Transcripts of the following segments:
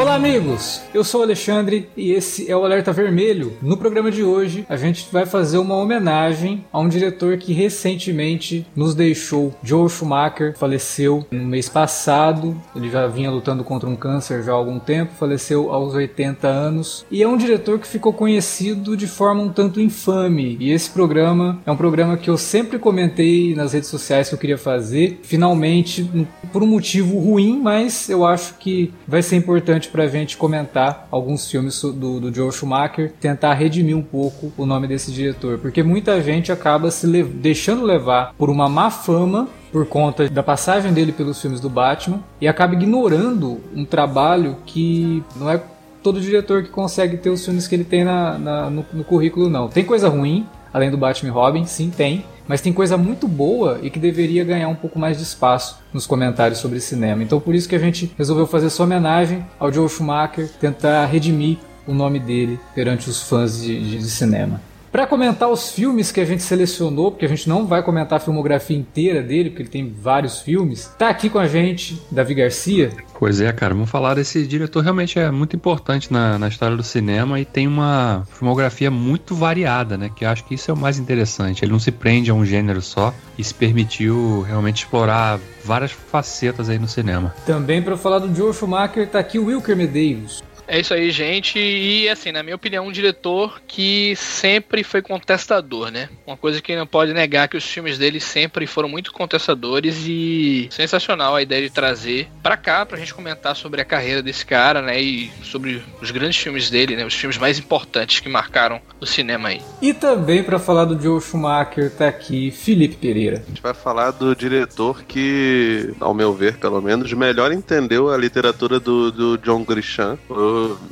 Olá, amigos! Eu sou o Alexandre e esse é o Alerta Vermelho. No programa de hoje, a gente vai fazer uma homenagem a um diretor que recentemente nos deixou. Joe Schumacher faleceu no mês passado. Ele já vinha lutando contra um câncer já há algum tempo, faleceu aos 80 anos. E é um diretor que ficou conhecido de forma um tanto infame. E esse programa é um programa que eu sempre comentei nas redes sociais que eu queria fazer. Finalmente, por um motivo ruim, mas eu acho que vai ser importante pra gente comentar alguns filmes do, do Joe Schumacher, tentar redimir um pouco o nome desse diretor, porque muita gente acaba se le deixando levar por uma má fama por conta da passagem dele pelos filmes do Batman e acaba ignorando um trabalho que não é todo diretor que consegue ter os filmes que ele tem na, na no, no currículo, não. Tem coisa ruim, além do Batman e Robin, sim, tem. Mas tem coisa muito boa e que deveria ganhar um pouco mais de espaço nos comentários sobre cinema. Então por isso que a gente resolveu fazer essa homenagem ao Joe Schumacher, tentar redimir o nome dele perante os fãs de, de, de cinema. Para comentar os filmes que a gente selecionou, porque a gente não vai comentar a filmografia inteira dele, porque ele tem vários filmes, tá aqui com a gente Davi Garcia. Pois é, cara, vamos falar desse diretor realmente é muito importante na, na história do cinema e tem uma filmografia muito variada, né? Que eu acho que isso é o mais interessante. Ele não se prende a um gênero só e se permitiu realmente explorar várias facetas aí no cinema. Também para falar do Joe Schumacher tá aqui o Wilker Medeiros. É isso aí, gente. E assim, na minha opinião, um diretor que sempre foi contestador, né? Uma coisa que não pode negar que os filmes dele sempre foram muito contestadores e sensacional a ideia de trazer para cá pra gente comentar sobre a carreira desse cara, né? E sobre os grandes filmes dele, né? Os filmes mais importantes que marcaram o cinema aí. E também para falar do Joe Schumacher tá aqui Felipe Pereira. A gente vai falar do diretor que, ao meu ver, pelo menos, melhor entendeu a literatura do, do John Grisham.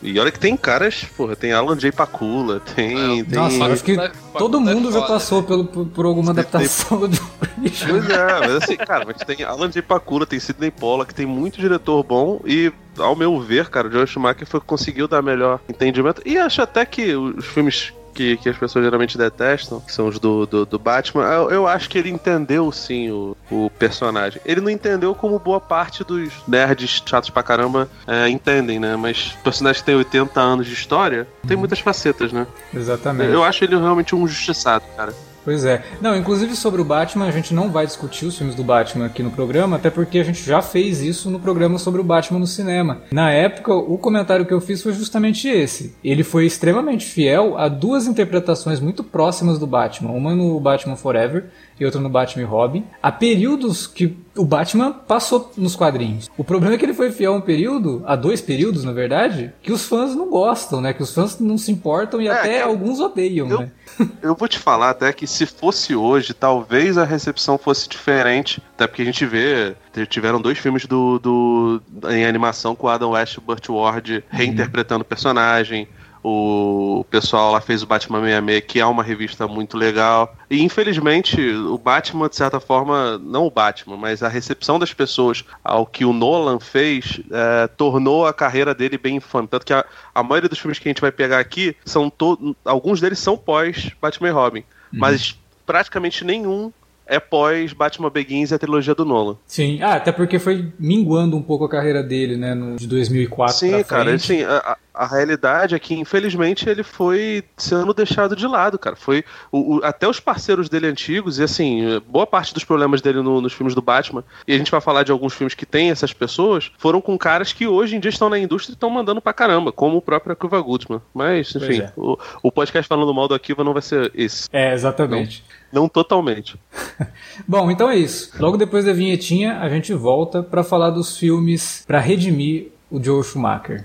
E olha que tem caras, porra, tem Alan J. Pakula, tem. É, tem... Nossa, acho que todo mundo já passou pelo, por, por alguma adaptação do Pois é, mas assim, cara, mas tem Alan J. Pakula, tem Sidney Pollack, tem muito diretor bom e ao meu ver, cara, o Joe Schumacher foi, conseguiu dar melhor entendimento. E acho até que os filmes que, que as pessoas geralmente detestam, que são os do, do, do Batman, eu, eu, acho que ele entendeu sim o, o personagem. Ele não entendeu como boa parte dos nerds chatos pra caramba é, entendem, né? Mas personagem que tem 80 anos de história tem uhum. muitas facetas, né? Exatamente. Eu acho ele realmente um justiçado, cara. Pois é. Não, inclusive sobre o Batman, a gente não vai discutir os filmes do Batman aqui no programa, até porque a gente já fez isso no programa sobre o Batman no cinema. Na época, o comentário que eu fiz foi justamente esse. Ele foi extremamente fiel a duas interpretações muito próximas do Batman. Uma no Batman Forever e outra no Batman e Robin. Há períodos que o Batman passou nos quadrinhos. O problema é que ele foi fiel a um período, a dois períodos, na verdade, que os fãs não gostam, né? Que os fãs não se importam e é, até eu, alguns odeiam, eu, né? Eu vou te falar até que se fosse hoje, talvez a recepção fosse diferente. Até porque a gente vê, tiveram dois filmes do, do em animação com o Adam West e o Burt Ward uhum. reinterpretando o personagem. O pessoal lá fez o Batman 66, que é uma revista muito legal. E infelizmente, o Batman, de certa forma, não o Batman, mas a recepção das pessoas ao que o Nolan fez é, tornou a carreira dele bem infame. Tanto que a, a maioria dos filmes que a gente vai pegar aqui são to alguns deles são pós Batman e Robin. Uhum. Mas praticamente nenhum é pós Batman Begins e a trilogia do Nolan. Sim, ah, até porque foi minguando um pouco a carreira dele, né, no, de 2004 Sim, cara, assim, a, a, realidade é que, infelizmente, ele foi sendo deixado de lado, cara. Foi o, o, até os parceiros dele antigos, e assim, boa parte dos problemas dele no, nos filmes do Batman, e a gente vai falar de alguns filmes que tem essas pessoas, foram com caras que hoje em dia estão na indústria e estão mandando pra caramba, como o próprio Akiva Goodman. Mas, enfim, é. o, o podcast falando mal do Akiva não vai ser esse. É, exatamente. Não. Não totalmente. Bom, então é isso. Logo depois da vinhetinha, a gente volta para falar dos filmes para redimir o Joe Schumacher.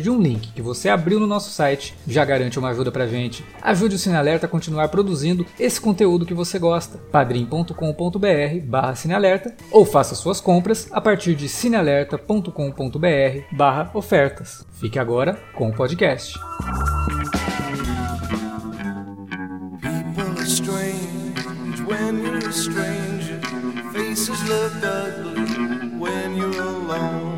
de um link que você abriu no nosso site já garante uma ajuda pra gente. Ajude o Cinealerta a continuar produzindo esse conteúdo que você gosta. padrim.com.br/barra Cinealerta ou faça suas compras a partir de cinealerta.com.br/barra ofertas. Fique agora com o podcast. Faces look ugly when you're alone.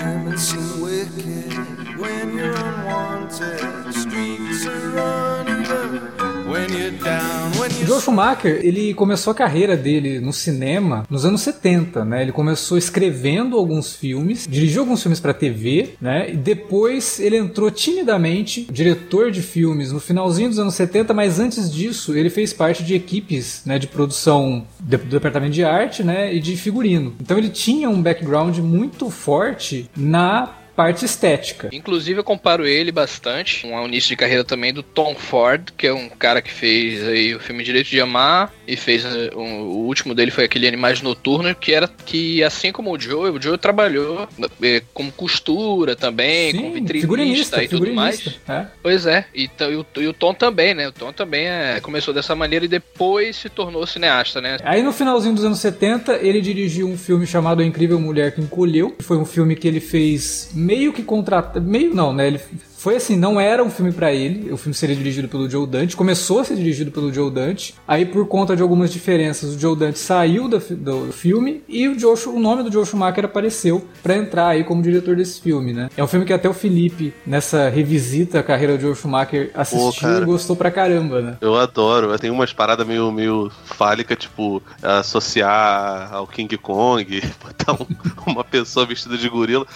Women seem wicked when you're unwanted. Streets are uneven Joe Schumacher, ele começou a carreira dele no cinema nos anos 70, né? Ele começou escrevendo alguns filmes, dirigiu alguns filmes para TV, né? E depois ele entrou timidamente diretor de filmes no finalzinho dos anos 70, mas antes disso ele fez parte de equipes, né, de produção do departamento de arte, né, e de figurino. Então ele tinha um background muito forte na parte estética. Inclusive eu comparo ele bastante com o início de carreira também do Tom Ford, que é um cara que fez aí o filme Direito de Amar e fez eh, um- o último dele foi aquele Animais Noturnos, que era que assim como o Joe, o Joe trabalhou eh, como costura também, como vitrinista figurinista, e tudo mais. figurinista, é. Pois é, e, e o, e o Tom também, né? O Tom também é, começou dessa maneira e depois se tornou cineasta, né? Aí no finalzinho dos anos 70, ele dirigiu um filme chamado A Incrível Mulher que Encolheu. que Foi um filme que ele fez meio que contrata, meio não, né? Ele foi assim, não era um filme pra ele. O filme seria dirigido pelo Joe Dante, começou a ser dirigido pelo Joe Dante. Aí por conta de algumas diferenças, o Joe Dante saiu do, do filme e o, Joe, o nome do Joe Schumacher apareceu pra entrar aí como diretor desse filme, né? É um filme que até o Felipe nessa revisita a carreira do Joe Schumacher assistiu cara. e gostou pra caramba, né? Eu adoro. Tem umas paradas meio, meio fálica, tipo, associar ao King Kong, botar um- uma pessoa vestida de gorila.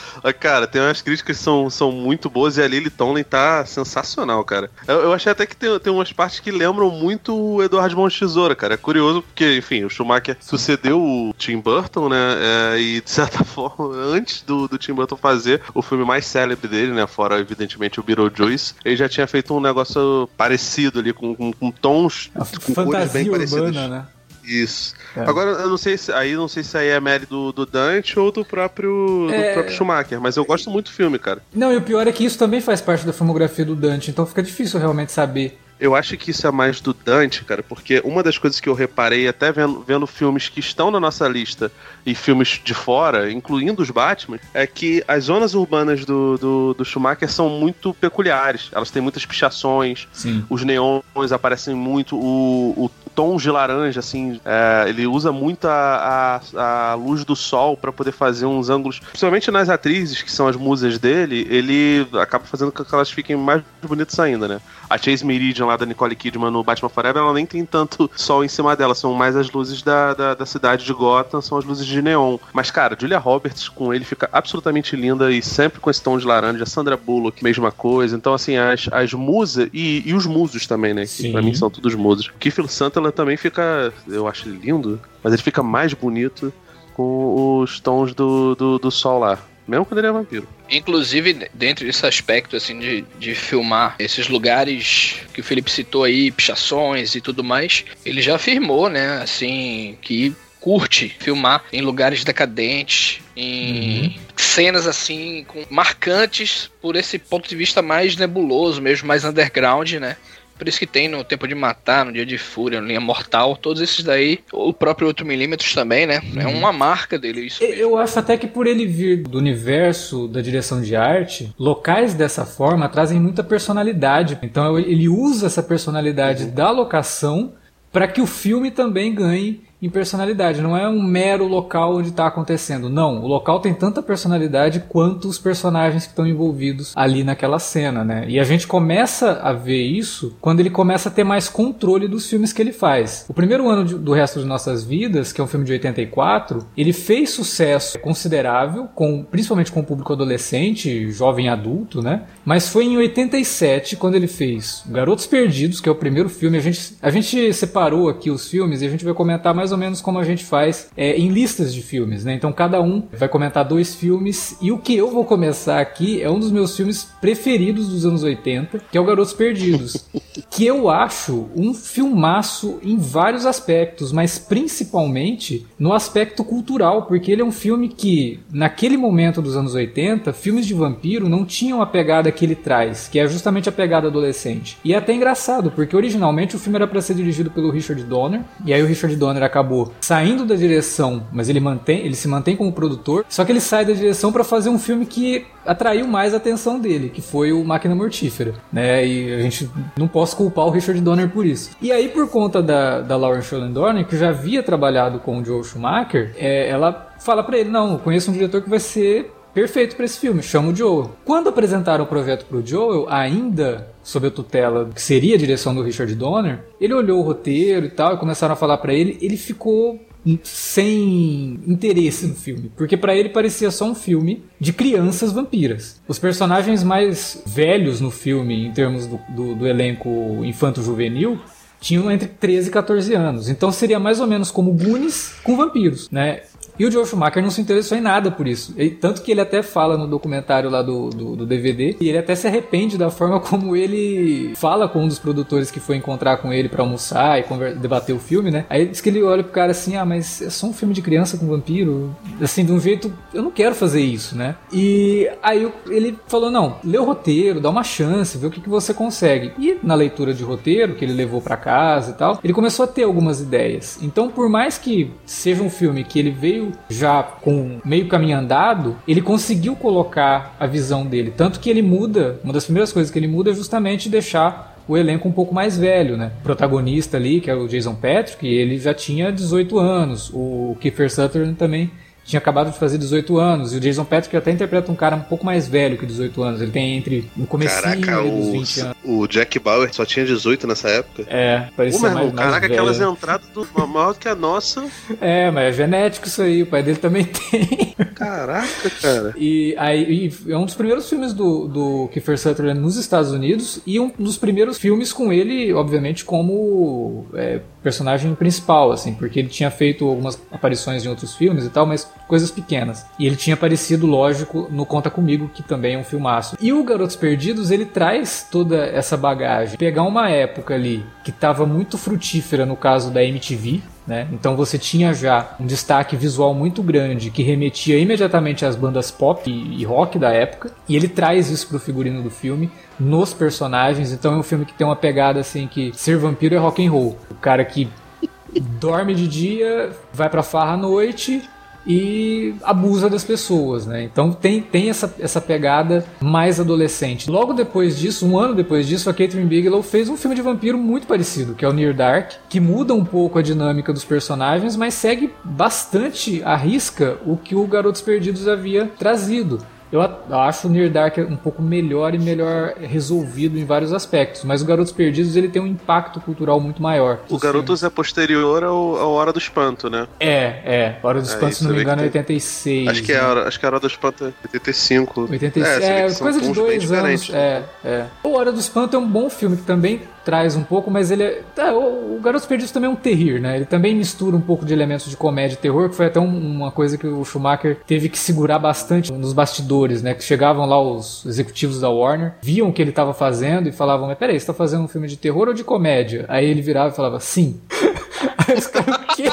Cara, tem umas críticas que são, são muito boas e a Lily Tomlin tá sensacional, cara. Eu, eu achei até que tem, tem umas partes que lembram muito o Eduardo Mão de Tesoura, cara. É curioso porque, enfim, o Schumacher sucedeu o Tim Burton, né? é, e, de certa forma, antes do, do Tim Burton fazer o filme mais célebre dele, né? Fora, evidentemente, o Beetlejuice, ele já tinha feito um negócio parecido ali, com, com, com tons, A com cores bem fantasia parecidas. urbana, né? Isso. É. Agora, eu não sei se aí não sei se aí é mérito do, do Dante ou do próprio, É. do próprio Schumacher, mas eu gosto muito do filme, cara. Não, e o pior é que isso também faz parte da filmografia do Dante, então fica difícil realmente saber. Eu acho que isso é mais do Dante, cara, porque uma das coisas que eu reparei, até vendo, vendo filmes que estão na nossa lista e filmes de fora, incluindo os Batman, é que as zonas urbanas do, do, do Schumacher são muito peculiares. Elas têm muitas pichações, Sim. os neons aparecem muito, o, o tom de laranja, assim, é, ele usa muito a, a, a luz do sol para poder fazer uns ângulos, principalmente nas atrizes, que são as musas dele, ele acaba fazendo com que elas fiquem mais bonitas ainda, né? A Chase Meridian lá da Nicole Kidman no Batman Forever, ela nem tem tanto sol em cima dela, são mais as luzes da, da, da cidade de Gotham, são as luzes de neon. Mas, cara, Julia Roberts com ele fica absolutamente linda e sempre com esse tom de laranja. Sandra Bullock, mesma coisa. Então, assim, as, as musas e, e os musos também, né? Que Sim. pra mim são todos musos. Kiefer Também fica, eu acho ele lindo, mas ele fica mais bonito com os tons do, do, do sol lá. Mesmo quando ele é vampiro. Inclusive, dentro desse aspecto, assim, de, de filmar esses lugares que o Felipe citou aí, pichações e tudo mais, ele já afirmou, né, assim, que curte filmar em lugares decadentes, em cenas, assim, com, marcantes por esse ponto de vista mais nebuloso mesmo, mais underground, né. Por isso que tem no Tempo de Matar, no Dia de Fúria, no Linha Mortal, todos esses daí, o próprio 8mm também, né? É uma marca dele, isso Eu- mesmo. Eu acho até que por ele vir do universo da direção de arte, locais dessa forma trazem muita personalidade. Então ele usa essa personalidade da locação para que o filme também ganhe em personalidade, não é um mero local onde está acontecendo. Não, o local tem tanta personalidade quanto os personagens que estão envolvidos ali naquela cena, né? E a gente começa a ver isso quando ele começa a ter mais controle dos filmes que ele faz. O primeiro ano do resto de nossas vidas, que é um filme de 84, ele fez sucesso considerável, com, principalmente com o público adolescente, jovem adulto, né? Mas foi em 87 quando ele fez Garotos Perdidos, que é o primeiro filme. A gente, a gente separou aqui os filmes e a gente vai comentar mais ou menos como a gente faz é, em listas de filmes, né? Então cada um vai comentar dois filmes e o que eu vou começar aqui é um dos meus filmes preferidos dos anos 80, que é o Garotos Perdidos, que eu acho um filmaço em vários aspectos, mas principalmente no aspecto cultural, porque ele é um filme que naquele momento dos anos 80, filmes de vampiro não tinham a pegada que ele traz, que é justamente a pegada adolescente. E é até engraçado, porque originalmente o filme era para ser dirigido pelo Richard Donner, e aí o Richard Donner acabou saindo da direção, mas ele mantém, ele se mantém como produtor, só que ele sai da direção para fazer um filme que atraiu mais a atenção dele, que foi o Máquina Mortífera, né? E a gente não posso culpar o Richard Donner por isso. E aí, por conta da, da Lauren Schollendorner, que já havia trabalhado com o Joel Schumacher, é, ela fala para ele, não, conheço um diretor que vai ser perfeito para esse filme, chama o Joel. Quando apresentaram o projeto pro Joel, ainda sob a tutela que seria a direção do Richard Donner, ele olhou o roteiro e tal, e começaram a falar para ele, ele ficou sem interesse no filme, porque para ele parecia só um filme de crianças vampiras. Os personagens mais velhos no filme, em termos do, do, do elenco infanto-juvenil, tinham entre 13 e 14 anos. Então seria mais ou menos como Goonies com vampiros, né? E o Joe Schumacher não se interessou em nada por isso. Tanto que ele até fala no documentário lá do, do, do, DVD, e ele até se arrepende da forma como ele fala com um dos produtores que foi encontrar com ele para almoçar e debater o filme, né? Aí diz que ele olha pro cara assim: ah, mas é só um filme de criança com vampiro. Assim, de um jeito, eu não quero fazer isso, né? E aí ele falou: não, lê o roteiro, dá uma chance, vê o que, que você consegue. E na leitura de roteiro, que ele levou para casa e tal, ele começou a ter algumas ideias. Então, por mais que seja um filme que ele veio já com meio caminho andado, ele conseguiu colocar a visão dele. Tanto que ele muda, uma das primeiras coisas que ele muda é justamente deixar o elenco um pouco mais velho, né? O protagonista ali, que é o Jason Patrick, ele já tinha 18 anos. O Kiefer Sutherland também tinha acabado de fazer 18 anos. E o Jason Patrick até interpreta um cara um pouco mais velho que 18 anos. Ele tem entre no comecinho Caraca, dos o, 20 anos. o Jack Bauer só tinha 18 nessa época. É, parecia Pô, mais, irmão, mais caraca, velho. aquelas entradas do maior que a nossa. É, mas é genético isso aí. O pai dele também tem. Caraca, cara. E aí e é um dos primeiros filmes do, do Kiefer Sutherland nos Estados Unidos e um dos primeiros filmes com ele, obviamente, como é, personagem principal, assim, porque ele tinha feito algumas aparições em outros filmes e tal, mas coisas pequenas. E ele tinha aparecido, lógico, no Conta Comigo, que também é um filmaço. E o Garotos Perdidos, ele traz toda essa bagagem. Pegar uma época ali que estava muito frutífera no caso da MTV, né? Então você tinha já um destaque visual muito grande que remetia imediatamente às bandas pop e, rock da época, e ele traz isso pro figurino do filme, nos personagens. Então é um filme que tem uma pegada assim que ser vampiro é rock and roll. O cara que dorme de dia, vai pra farra à noite e abusa das pessoas, né? Então tem, tem essa, essa pegada mais adolescente. Logo depois disso, um ano depois disso, a Catherine Bigelow fez um filme de vampiro muito parecido, que é o Near Dark, que muda um pouco a dinâmica dos personagens, mas segue bastante à risca o que o Garotos Perdidos havia trazido. Eu acho o Near Dark um pouco melhor e melhor resolvido em vários aspectos, mas o Garotos Perdidos ele tem um impacto cultural muito maior. O Garotos é posterior ao, ao Hora do Espanto, né? É, é. Hora do É, Espanto, isso se não me engano, é tem- 86. Acho que, é a, né? hora- acho que a Hora do Espanto é 85. 86. você vê É, são coisa de dois anos. É, é. O Hora do Espanto é um bom filme que também traz um pouco, mas ele é. tá, o, o Garotos Perdidos também é um terrir, né? Ele também mistura um pouco de elementos de comédia e terror, que foi até um- uma coisa que o Schumacher teve que segurar bastante nos bastidores, né? Que chegavam lá os executivos da Warner, viam o que ele estava fazendo e falavam: Mas peraí, você tá fazendo um filme de terror ou de comédia? Aí ele virava e falava: Sim. Aí os caras, o quê?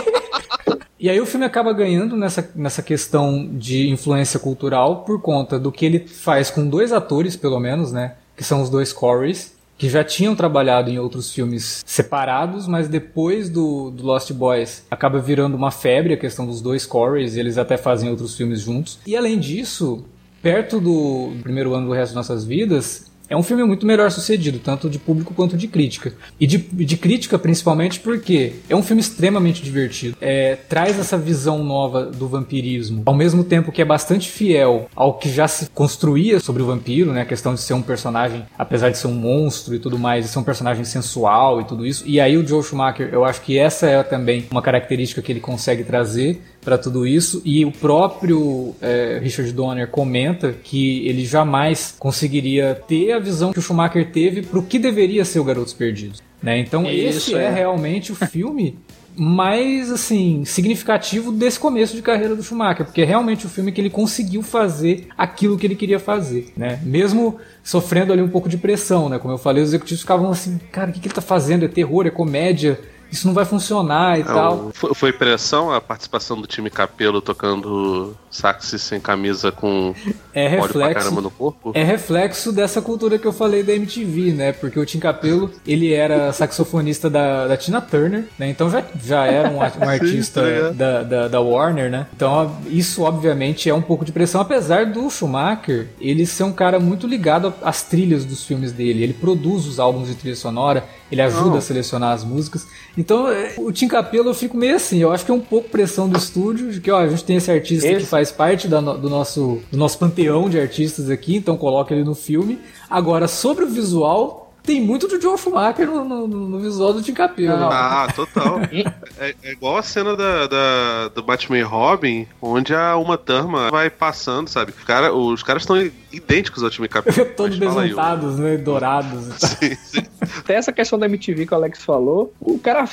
E aí o filme acaba ganhando nessa, nessa questão de influência cultural por conta do que ele faz com dois atores, pelo menos, né? Que são os dois Corys, que já tinham trabalhado em outros filmes separados, mas depois do, do Lost Boys acaba virando uma febre a questão dos dois Corys, e eles até fazem outros filmes juntos. E além disso, perto do primeiro ano do resto de nossas vidas, é um filme muito melhor sucedido, tanto de público quanto de crítica. E de, de crítica principalmente porque é um filme extremamente divertido. É, traz essa visão nova do vampirismo, ao mesmo tempo que é bastante fiel ao que já se construía sobre o vampiro, né? A questão de ser um personagem, apesar de ser um monstro e tudo mais, de ser um personagem sensual e tudo isso. E aí o Joe Schumacher, eu acho que essa é também uma característica que ele consegue trazer para tudo isso. E o próprio é, Richard Donner comenta que ele jamais conseguiria ter a visão que o Schumacher teve para o que deveria ser o Garotos Perdidos. Né? Então Isso, esse é. é. realmente o filme mais assim significativo desse começo de carreira do Schumacher, porque é realmente o filme que ele conseguiu fazer aquilo que ele queria fazer, né? Mesmo sofrendo ali um pouco de pressão, né? Como eu falei, os executivos ficavam assim, cara, o que, que ele tá fazendo? É terror, é comédia? Isso não vai funcionar e Não, tal. foi, foi pressão a participação do time Capelo tocando sax sem camisa com É reflexo caramba no corpo? É reflexo dessa cultura que eu falei da MTV, né? Porque o Tim Capello, ele era saxofonista da, da Tina Turner, né? Então já, já era um, um artista ligado. da, da, da Warner, né? Então isso, obviamente, é um pouco de pressão. Apesar do Schumacher, ele ser um cara muito ligado às trilhas dos filmes dele. Ele produz os álbuns de trilha sonora, ele ajuda Oh. a selecionar as músicas. Então, é, o Tim Capello eu fico meio assim. Eu acho que é um pouco pressão do estúdio, de que ó, a gente tem esse artista que Esse- faz parte da do, nosso, do nosso panteão de artistas aqui, então coloca ele no filme. Agora, sobre o visual, tem muito do Joe Schumacher no, no- no visual do Tim Capello. Não. Ah, total. é, é igual a cena da, da- do Batman e Robin, onde a Uma Thurman vai passando, sabe? Os, cara, os caras estão idênticos ao time Capelo. Todos besuntados, né? Dourados. Sim, sim. Até essa questão da MTV que o Alex falou, o cara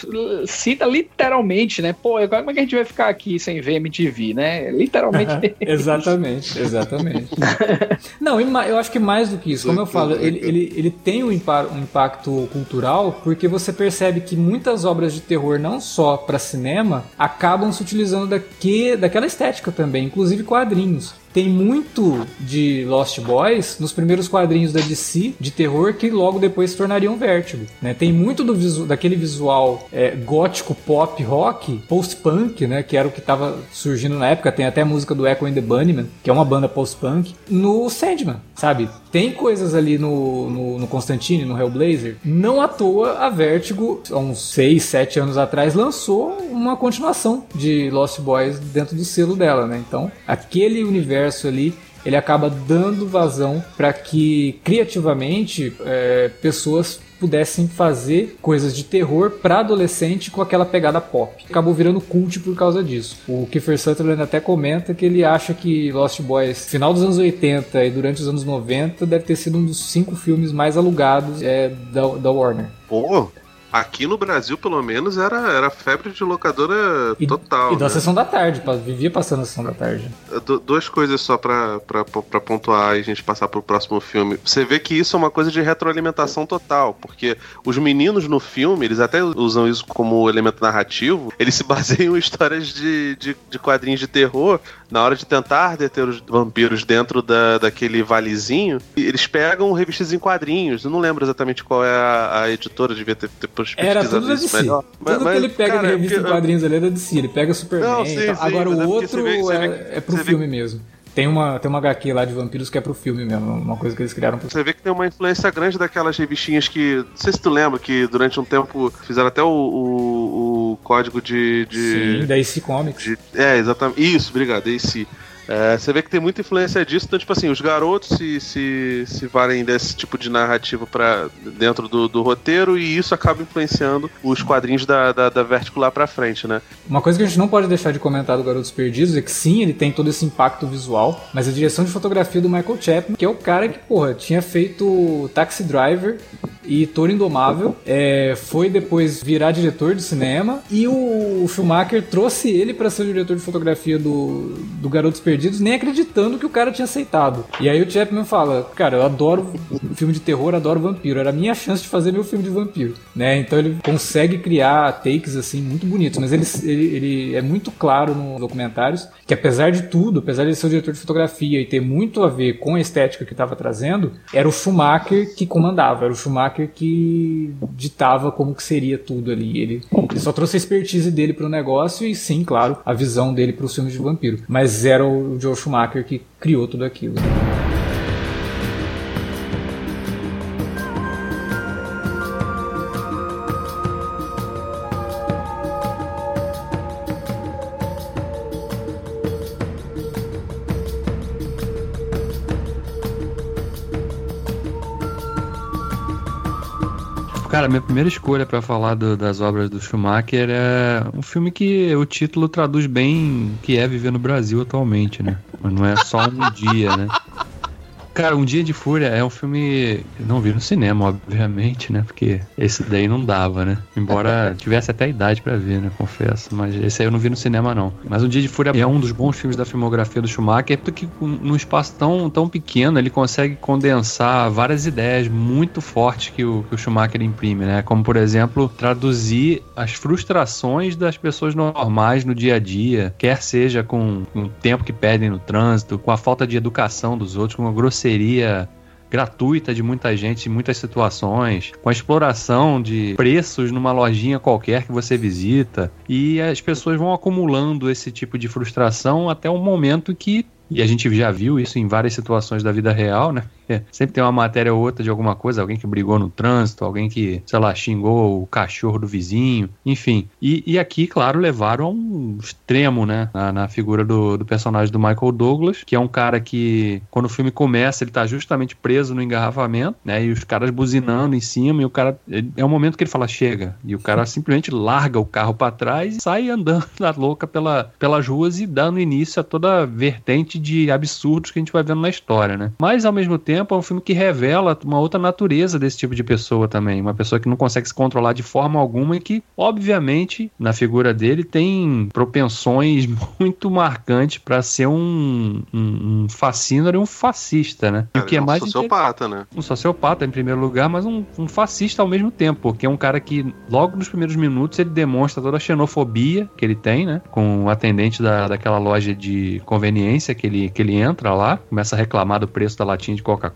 cita literalmente, né? Pô, como é que a gente vai ficar aqui sem ver MTV, né? Literalmente. exatamente, exatamente. Não, eu acho que mais do que isso, como eu falo, ele, ele, ele tem um, impa- um impacto cultural porque você percebe que muitas obras de terror, não só para cinema, acabam se utilizando daque, daquela estética também, inclusive quadrinhos. Tem muito de Lost Boys nos primeiros quadrinhos da DC de terror que logo depois se tornariam Vértigo. Né? Tem muito do visu daquele visual é, gótico, pop, rock, post-punk, né? que era o que estava surgindo na época. Tem até a música do Echo and the Bunnymen, que é uma banda post-punk, no Sandman, sabe? Tem coisas ali no, no, no Constantine, no Hellblazer. Não à toa, a Vertigo, há uns 6, 7 anos atrás, lançou uma continuação de Lost Boys dentro do selo dela, né? Então, aquele universo ali ele acaba dando vazão para que criativamente é, pessoas pudessem fazer coisas de terror para adolescente com aquela pegada pop. Acabou virando cult por causa disso. O Kiefer Sutherland até comenta que ele acha que Lost Boys, final dos anos 80 e durante os anos 90, deve ter sido um dos cinco filmes mais alugados é, da, da Warner. Pô, aqui no Brasil, pelo menos, era, era febre de locadora E, total. e da né? sessão da tarde, vivia passando a sessão da tarde. Du- Duas coisas só pra, pra, pra pontuar e a gente passar pro próximo filme. Você vê que isso é uma coisa de retroalimentação total, porque os meninos no filme, eles até usam isso como elemento narrativo, eles se baseiam em histórias de, de, de quadrinhos de terror. Na hora de tentar deter os vampiros dentro da, daquele valezinho, e eles pegam revistas em quadrinhos. Eu não lembro exatamente qual é a, a editora, devia ter Era tudo da DC. melhor. Tudo que ele pega cara, de revista em porque- quadrinhos ali é da DC. Ele pega Superman Não, sim, sim, Agora mas é o outro você vê- é, é pro você vê- filme mesmo. Tem uma, tem uma HQ lá de vampiros que é pro filme mesmo. Uma coisa que eles criaram pro Você vê que tem uma influência grande daquelas revistinhas que. Não sei se tu lembra, que durante um tempo fizeram até o, o, o código de. de, Sim, da DC Comics. de- é, exatamente. Isso, obrigado, AC. É, você vê que tem muita influência disso, então, tipo assim, os garotos se, se, se valem desse tipo de narrativa para dentro do, do roteiro e isso acaba influenciando os quadrinhos da, da, da Vertigo lá pra frente, né? Uma coisa que a gente não pode deixar de comentar do Garotos Perdidos é que sim, ele tem todo esse impacto visual, mas a direção de fotografia do Michael Chapman, que é o cara que, porra, tinha feito Taxi Driver e Toro Indomável, é, foi depois virar diretor de cinema e o Schumacher trouxe ele para ser o diretor de fotografia do, do Garotos Perdidos, nem acreditando que o cara tinha aceitado. E aí o Chapman fala, cara, eu adoro filme de terror, adoro vampiro, era a minha chance de fazer meu filme de vampiro, né? Então ele consegue criar takes assim muito bonitos, mas ele, ele, ele é muito claro nos documentários que apesar de tudo, apesar de ele ser o diretor de fotografia e ter muito a ver com a estética que estava trazendo, era o Schumacher que comandava, era o Schumacher que ditava como que seria tudo ali. Ele, ele só trouxe a expertise dele pro negócio e sim, claro, a visão dele para os filmes de vampiro, mas era o Joe Schumacher que criou tudo aquilo. Cara, minha primeira escolha pra falar do- das obras do Schumacher é um filme que o título traduz bem o que é viver no Brasil atualmente, né? Mas não é só um dia, né? Cara, Um Dia de Fúria é um filme. Não vi no cinema, obviamente, né? Porque esse daí não dava, né? Embora tivesse até idade pra ver, né? Confesso. Mas esse aí eu não vi no cinema, não. Mas Um Dia de Fúria é um dos bons filmes da filmografia do Schumacher, porque com- num espaço tão, tão pequeno ele consegue condensar várias ideias muito fortes que o, que o Schumacher imprime, né? Como, por exemplo, traduzir as frustrações das pessoas normais no dia a dia, quer seja com, com o tempo que perdem no trânsito, com a falta de educação dos outros, com a grosseria gratuita de muita gente em muitas situações, com a exploração de preços numa lojinha qualquer que você visita, e as pessoas vão acumulando esse tipo de frustração até um momento que e a gente já viu isso em várias situações da vida real, né? É, sempre tem uma matéria ou outra de alguma coisa, alguém que brigou no trânsito, alguém que, sei lá, xingou o cachorro do vizinho, enfim. E, e aqui, claro, levaram a um extremo, né? Na, na figura do, do personagem do Michael Douglas, que é um cara que, quando o filme começa, ele tá justamente preso no engarrafamento, né? E os caras buzinando em cima, e o cara. é o momento que ele fala, chega. E o cara simplesmente larga o carro para trás e sai andando na louca pela, pelas ruas e dando início a toda a vertente de absurdos que a gente vai vendo na história, né? Mas ao mesmo tempo é um filme que revela uma outra natureza desse tipo de pessoa também, uma pessoa que não consegue se controlar de forma alguma e que, obviamente, na figura dele tem propensões muito marcantes para ser um, um, um e um fascista, né? E o que é um mais inter- sociopata, né? um sociopata em primeiro lugar, mas um, um fascista ao mesmo tempo, porque é um cara que logo nos primeiros minutos ele demonstra toda a xenofobia que ele tem, né? Com o atendente da, daquela loja de conveniência que ele, que ele entra lá, começa a reclamar do preço da latinha de Coca-Cola.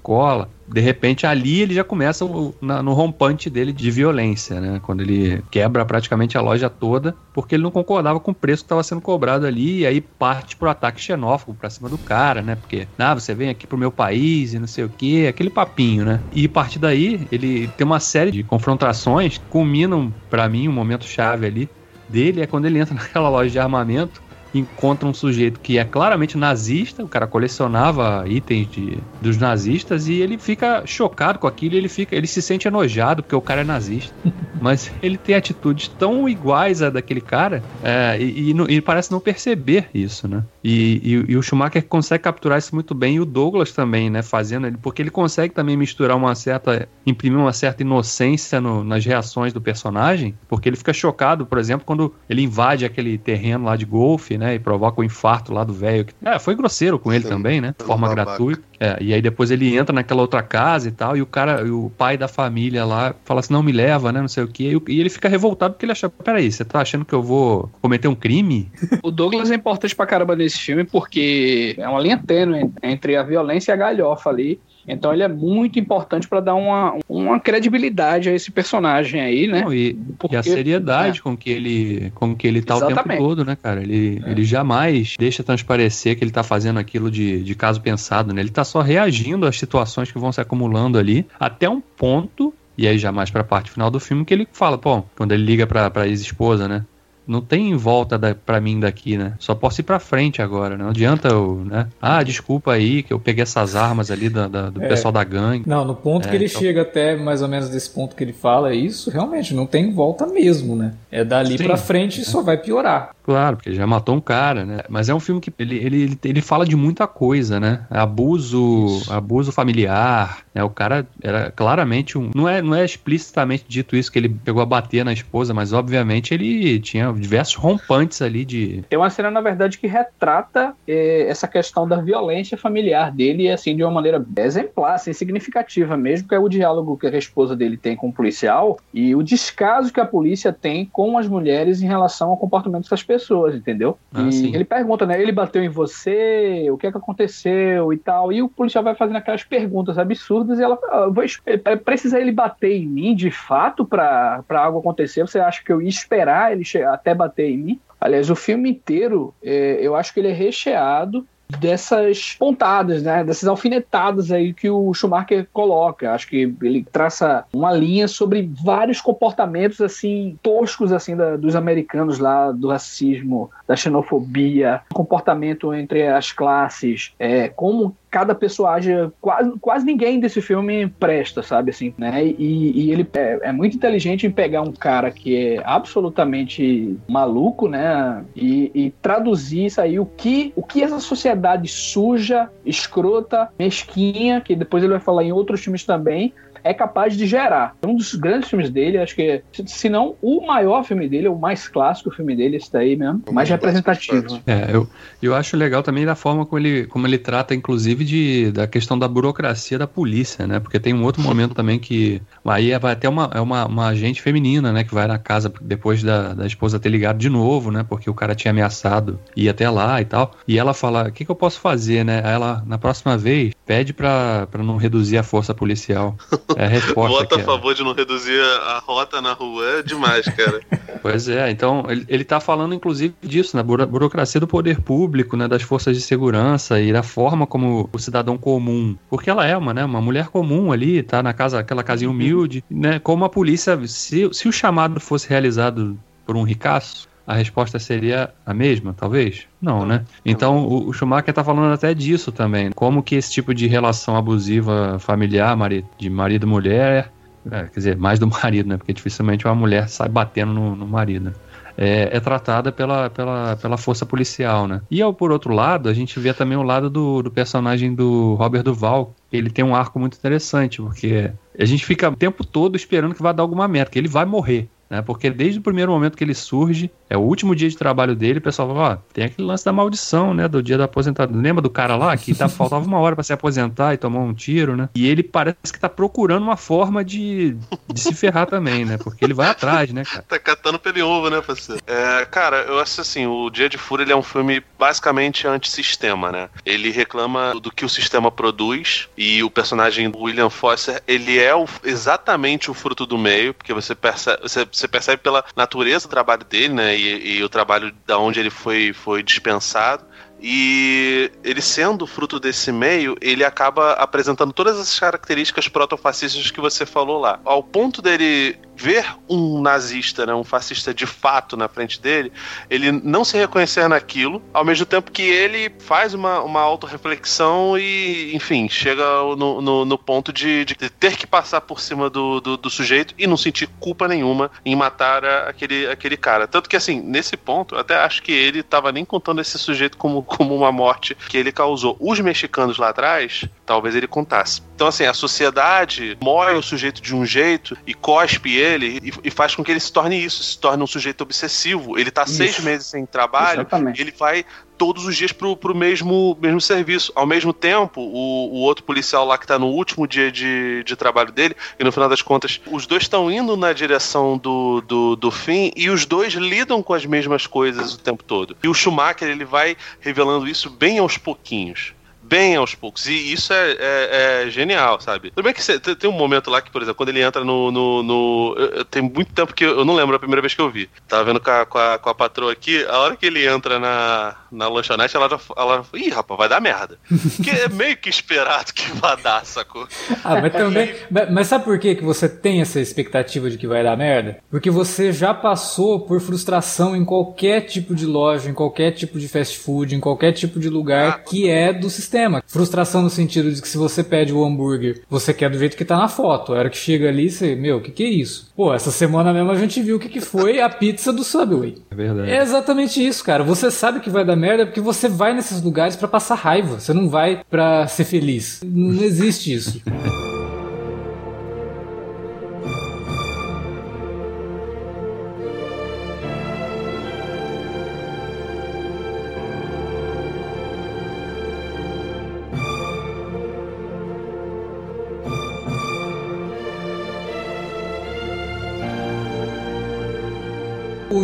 De repente ali ele já começa o- na- no rompante dele de violência, né? Quando ele quebra praticamente a loja toda, porque ele não concordava com o preço que estava sendo cobrado ali, e aí parte pro ataque xenófobo pra cima do cara, né? Porque, ah, você vem aqui pro meu país e não sei o que, aquele papinho, né? E a partir daí, ele tem uma série de confrontações que culminam, pra mim, um momento chave ali dele é quando ele entra naquela loja de armamento encontra um sujeito que é claramente nazista, o cara colecionava itens de, dos nazistas e ele fica chocado com aquilo, ele fica, ele se sente enojado porque o cara é nazista, mas ele tem atitudes tão iguais a daquele cara é, e, e e parece não perceber isso, né? E, e- e o Schumacher consegue capturar isso muito bem e o Douglas também, né? Fazendo ele, porque ele consegue também misturar uma certa, imprimir uma certa inocência no- nas reações do personagem, porque ele fica chocado, por exemplo, quando ele invade aquele terreno lá de golfe, né? E provoca o infarto lá do velho. que- É, foi grosseiro com ele Sim, também, né? De forma babaca. gratuita. É, e aí depois ele entra naquela outra casa e tal, e o cara, e o pai da família lá fala assim, não me leva, né? Não sei o quê. E, e ele fica revoltado porque ele acha, peraí, você tá achando que eu vou cometer um crime? O Douglas é importante pra caramba nesse filme porque é uma linha tênue entre a violência e a galhofa ali. Então ele é muito importante pra dar uma, uma credibilidade a esse personagem aí, né? Não, e, Porque- e a seriedade com que ele com que ele tá o tempo Exatamente. todo, né, cara? Ele, ele jamais deixa transparecer que ele tá fazendo aquilo de, de caso pensado, né? Ele tá só reagindo às situações que vão se acumulando ali, até um ponto, e aí já mais pra parte final do filme, que ele fala, pô, quando ele liga pra, pra ex-esposa, né? Não tem volta da, pra mim daqui, né? Só posso ir pra frente agora, né? Não adianta eu, né? Ah, desculpa aí que eu peguei essas armas ali da, da- do É. pessoal da gangue. Não, no ponto É, que ele então- chega até mais ou menos desse ponto que ele fala, é isso realmente não tem volta mesmo, né? É dali Sim. pra frente só vai piorar. Claro, porque já matou um cara, né? Mas é um filme que ele, ele, ele, fala de muita coisa, né? Abuso, abuso familiar, né? O cara era claramente um. Não é, não é explicitamente dito isso que ele pegou a bater na esposa, mas obviamente ele tinha diversos rompantes ali de. Tem uma cena, na verdade, que retrata eh, essa questão da violência familiar dele, assim, de uma maneira exemplar, assim, significativa mesmo, que é o diálogo que a esposa dele tem com o policial e o descaso que a polícia tem com as mulheres em relação ao comportamento dessas pessoas, entendeu? Ah, e sim. ele pergunta, né? Ele bateu em você, o que é que aconteceu e tal. E o policial vai fazendo aquelas perguntas absurdas e ela fala, "Ah, es- eh, precisa ele bater em mim de fato pra algo acontecer? Você acha que eu ia esperar ele che- até bater em mim? Aliás, o filme inteiro, é, eu acho que ele é recheado dessas pontadas, né? Dessas alfinetadas aí que o Schumacher coloca. Acho que ele traça uma linha sobre vários comportamentos assim toscos assim da- dos americanos lá, do racismo, da xenofobia, comportamento entre as classes, é, como cada personagem, quase, quase ninguém desse filme presta, sabe assim, né? E, e ele é, é, muito inteligente em pegar um cara que é absolutamente maluco, né? E, e traduzir isso aí, o que, o que essa sociedade suja, escrota, mesquinha, que depois ele vai falar em outros filmes também, é capaz de gerar. Um dos grandes filmes dele, acho que, se não o maior filme dele, o mais clássico filme dele, esse daí mesmo, mais representativo. É, eu, eu acho legal também da forma como ele, como ele trata, inclusive, de, da questão da burocracia da polícia, né? Porque tem um outro momento também que. Aí vai até uma, é uma, uma agente feminina, né? Que vai na casa depois da, da esposa ter ligado de novo, né? Porque o cara tinha ameaçado ir até lá e tal. E ela fala: o que, que eu posso fazer, né? Aí ela, na próxima vez, pede pra, pra não reduzir a força policial. É. Vota a é. favor de não reduzir a rota na rua. É demais, cara. pois é, então ele, ele tá falando inclusive disso, na né? burocracia do poder público, né? Das forças de segurança e da forma como o cidadão comum. Porque ela é uma, né? Uma mulher comum ali, tá na casa, aquela casinha uhum. humilde, né? Como a polícia, se, se o chamado fosse realizado por um ricaço, a resposta seria a mesma, talvez? Não, né? Então o, Schumacher está falando até disso também. Como que esse tipo de relação abusiva familiar, de marido e mulher, é, quer dizer, mais do marido, né? Porque dificilmente uma mulher sai batendo no, no marido. Né? É, é, tratada pela, pela, pela força policial, né? E ao, por outro lado, a gente vê também o lado do, do personagem do Robert Duval. Ele tem um arco muito interessante, porque a gente fica o tempo todo esperando que vai dar alguma merda, que ele vai morrer né? Porque desde o primeiro momento que ele surge, é o último dia de trabalho dele, o pessoal fala, ó, tem aquele lance da maldição, né? Do dia da aposentadoria. Lembra do cara lá que tá, faltava uma hora para se aposentar e tomar um tiro, né? E ele parece que tá procurando uma forma de, de se ferrar também, né? Porque ele vai atrás, né, cara? tá catando pelo ovo, né, parceiro? É, cara, eu acho assim, o Dia de Fúria ele é um filme basicamente antissistema, né? Ele reclama do que o sistema produz e o personagem William Foster, ele é o, exatamente o fruto do meio, porque você percebe, você você percebe pela natureza do trabalho dele, né? E, e o trabalho da onde ele foi, foi dispensado. E ele sendo fruto desse meio, ele acaba apresentando todas as características protofascistas que você falou lá. Ao ponto dele ver um nazista, né, um fascista de fato na frente dele, ele não se reconhecer naquilo, ao mesmo tempo que ele faz uma, uma autorreflexão e, enfim, chega no, no, no ponto de, de, ter que passar por cima do, do, do, sujeito e não sentir culpa nenhuma em matar aquele, aquele cara. Tanto que, assim, nesse ponto, até acho que ele estava nem contando esse sujeito como como uma morte que ele causou. Os mexicanos lá atrás, talvez ele contasse. Então, assim, a sociedade moe o sujeito de um jeito e cospe ele e, e faz com que ele se torne isso, se torne um sujeito obsessivo. Ele tá isso. seis meses sem trabalho, Exatamente. ele vai todos os dias pro, pro mesmo, mesmo serviço. Ao mesmo tempo, o, o outro policial lá que tá no último dia de, de trabalho dele, e no final das contas, os dois estão indo na direção do, do, do fim e os dois lidam com as mesmas coisas o tempo todo. E o Schumacher, ele vai revelando isso bem aos pouquinhos bem aos poucos. E isso é, é, é genial, sabe? Tudo bem que cê, tem um momento lá que, por exemplo, quando ele entra no. no, no eu, tem muito tempo que eu, eu, não lembro a primeira vez que eu vi. Tava vendo com a, com a, com a patroa aqui, a hora que ele entra na, na lanchonete, ela já. Ela, Ih, rapaz, vai dar merda. que é meio que esperado que vai dar, sacou? Ah, mas também. mas sabe por que, que você tem essa expectativa de que vai dar merda? Porque você já passou por frustração em qualquer tipo de loja, em qualquer tipo de fast food, em qualquer tipo de lugar ah, que é do sistema sistema. Frustração no sentido de que se você pede o hambúrguer, você quer do jeito que tá na foto. A hora que chega ali, você, meu, o que que é isso? Pô, essa semana mesmo a gente viu o que que foi a pizza do Subway. É verdade. É exatamente isso, cara. Você sabe que vai dar merda porque você vai nesses lugares para passar raiva. Você não vai para ser feliz. Não existe isso.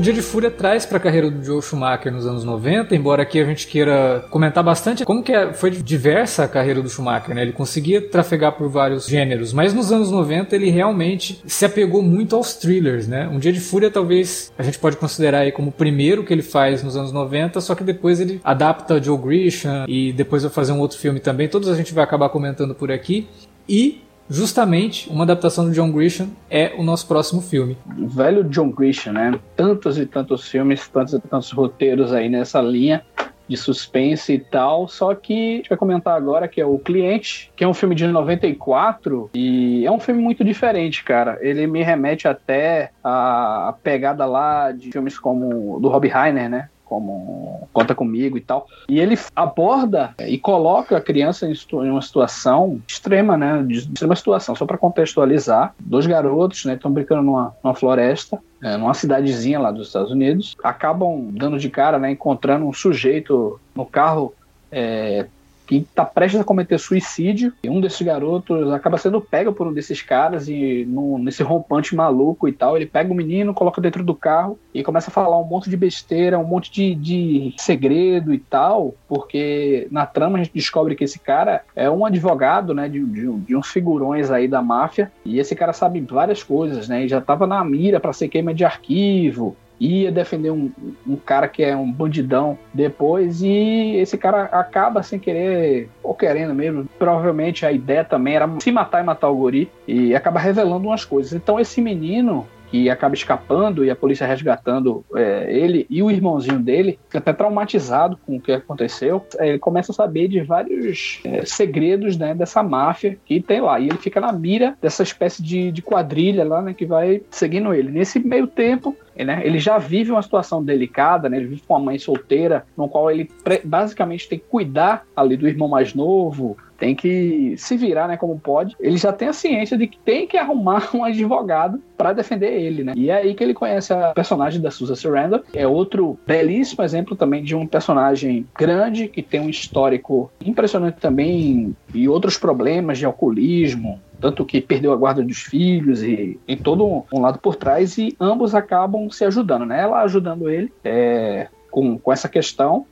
Dia de Fúria traz para a carreira do Joe Schumacher nos anos 90, embora aqui a gente queira comentar bastante como que é, foi diversa a carreira do Schumacher, né? Ele conseguia trafegar por vários gêneros, mas nos anos 90 ele realmente se apegou muito aos thrillers, né? Um Dia de Fúria talvez a gente pode considerar aí como o primeiro que ele faz nos anos 90, só que depois ele adapta Joe Grisham e depois vai fazer um outro filme também, todos a gente vai acabar comentando por aqui. E justamente uma adaptação do John Grisham é o nosso próximo filme. Velho John Grisham, né? Tantos e tantos filmes, tantos e tantos roteiros aí nessa linha. de suspense e tal. Só que a gente vai comentar agora que é o Cliente, que é um filme de 94 e é um filme muito diferente, cara. Ele me remete até a pegada lá de filmes como do Rob Reiner, né? Como Conta Comigo e tal. E ele aborda e coloca a criança em, uma situação extrema, né? De extrema situação. Só para contextualizar, dois garotos, né? Estão brincando numa, numa floresta. É, numa cidadezinha lá dos Estados Unidos, acabam dando de cara, né, encontrando um sujeito no carro é, que está prestes a cometer suicídio. E um desses garotos acaba sendo pego por um desses caras e nesse rompante maluco e tal. Ele pega o menino, coloca dentro do carro e começa a falar um monte de besteira, um monte de, de segredo e tal. Porque na trama a gente descobre que esse cara é um advogado, né, de, de, de uns figurões aí da máfia. E esse cara sabe várias coisas, né? E já estava na mira para ser queima de arquivo ia defender um, um, cara que é um bandidão depois e esse cara acaba sem querer ou querendo mesmo. Provavelmente a ideia também era se matar e matar o guri e acaba revelando umas coisas. Então esse menino que acaba escapando e a polícia resgatando é, ele e o irmãozinho dele, fica até traumatizado com o que aconteceu. É, ele começa a saber de vários é, segredos né, dessa máfia que tem lá. E ele fica na mira dessa espécie de, de quadrilha lá né, que vai seguindo ele. Nesse meio tempo, né, ele já vive uma situação delicada, né, ele vive com uma mãe solteira, no qual ele basicamente tem que cuidar ali do irmão mais novo, tem que se virar, né, como pode. Ele já tem a ciência de que tem que arrumar um advogado para defender ele, né? E é aí que ele conhece a personagem da Susan Sarandon. É outro belíssimo exemplo também de um personagem grande que tem um histórico impressionante também e outros problemas de alcoolismo, tanto que perdeu a guarda dos filhos e em todo um, um, lado por trás e ambos acabam se ajudando, né? Ela ajudando ele é, com, com essa questão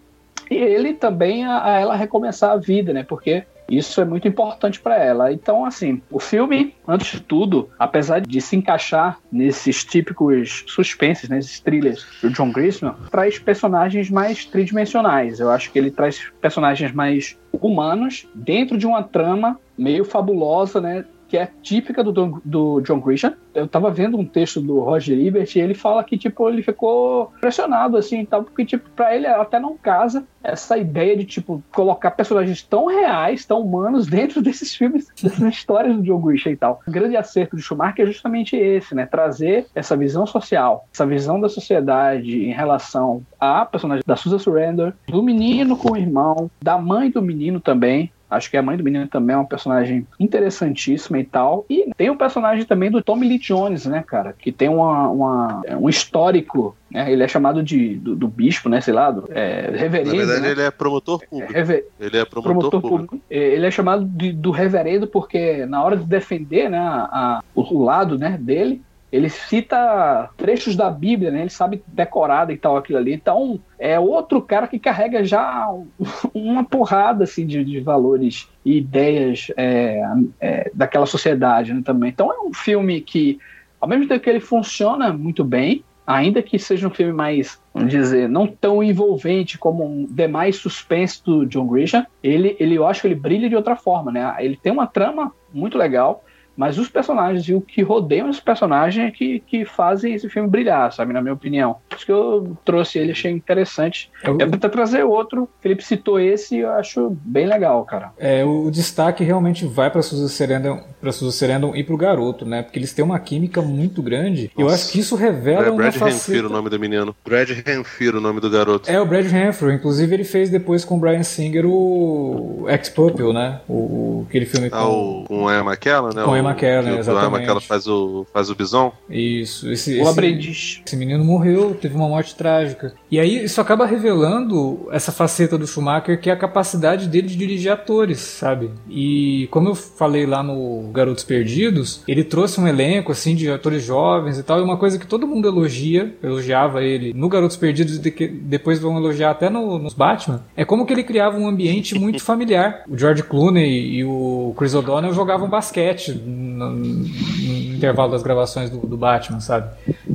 e ele também a, a, ela recomeçar a vida, né? Porque isso é muito importante para ela. Então, assim, o filme, antes de tudo, apesar de se encaixar nesses típicos suspenses, nesses thrillers do John Grisham, traz personagens mais tridimensionais. Eu acho que ele traz personagens mais humanos dentro de uma trama meio fabulosa, né? Que é típica do, do John Grisham. Eu tava vendo um texto do Roger Ebert e ele fala que, tipo, ele ficou impressionado, assim, tal, porque, tipo, pra ele até não casa essa ideia de, tipo, colocar personagens tão reais, tão humanos dentro desses filmes, dessas histórias do John Grisham e tal. O grande acerto de Schumacher é justamente esse, né? Trazer essa visão social, essa visão da sociedade em relação a personagem da Susan Surrender, do menino com o irmão, da mãe do menino também, Acho que a mãe do menino também é uma personagem interessantíssima e tal. E tem o personagem também do Tommy Lee Jones, né, cara? Que tem uma, uma um histórico né? Ele é chamado de do, do, bispo, né? Sei lá, do, é, reverendo. Na verdade, né? ele é promotor público. É, rever... Ele é promotor, promotor público. público. É, ele é chamado de, do reverendo porque na hora de defender, né, a, a, o lado, né, dele, ele cita trechos da Bíblia, né? Ele sabe decorado e tal aquilo ali. Então, é outro cara que carrega já uma porrada assim de, de valores e ideias é, é, daquela sociedade né, também. Então, é um filme que, ao mesmo tempo que ele funciona muito bem, ainda que seja um filme mais, vamos dizer, não tão envolvente como um demais suspense do John Grisham, ele, ele eu acho que ele brilha de outra forma, né? Ele tem uma trama muito legal, mas os personagens e o que rodeiam esse personagem é que, que fazem esse filme brilhar, sabe? Na minha opinião. Por isso que eu trouxe ele, achei interessante. Eu... É pra trazer outro. O Felipe citou esse e eu acho bem legal, cara. É, o destaque realmente vai pra Susan Sarandon, pra Susan Sarandon e pro garoto, né? Porque eles têm uma química muito grande. Nossa. Eu acho que isso revela é Brad uma faceta... Hanfir, o nome do menino. Brad Hanfir, o nome do garoto. É, o Brad Hanfir. Inclusive, ele fez depois com o Brian Singer o Ex-Pupil, né? O, aquele filme ah, com... o, com Emma McKellen, né? Com o McKellen, exatamente. que ela faz o, faz o bison. Isso. Esse, o esse, esse menino morreu, teve uma morte trágica. E aí isso acaba revelando essa faceta do Schumacher, que é a capacidade dele de dirigir atores, sabe? E como eu falei lá no Garotos Perdidos, ele trouxe um elenco assim de atores jovens e tal, e uma coisa que todo mundo elogia, elogiava ele no Garotos Perdidos e que depois vão elogiar até no, nos Batman, é como que ele criava um ambiente muito familiar. O George Clooney e o Chris O'Donnell jogavam basquete no, no intervalo das gravações do, do Batman, sabe?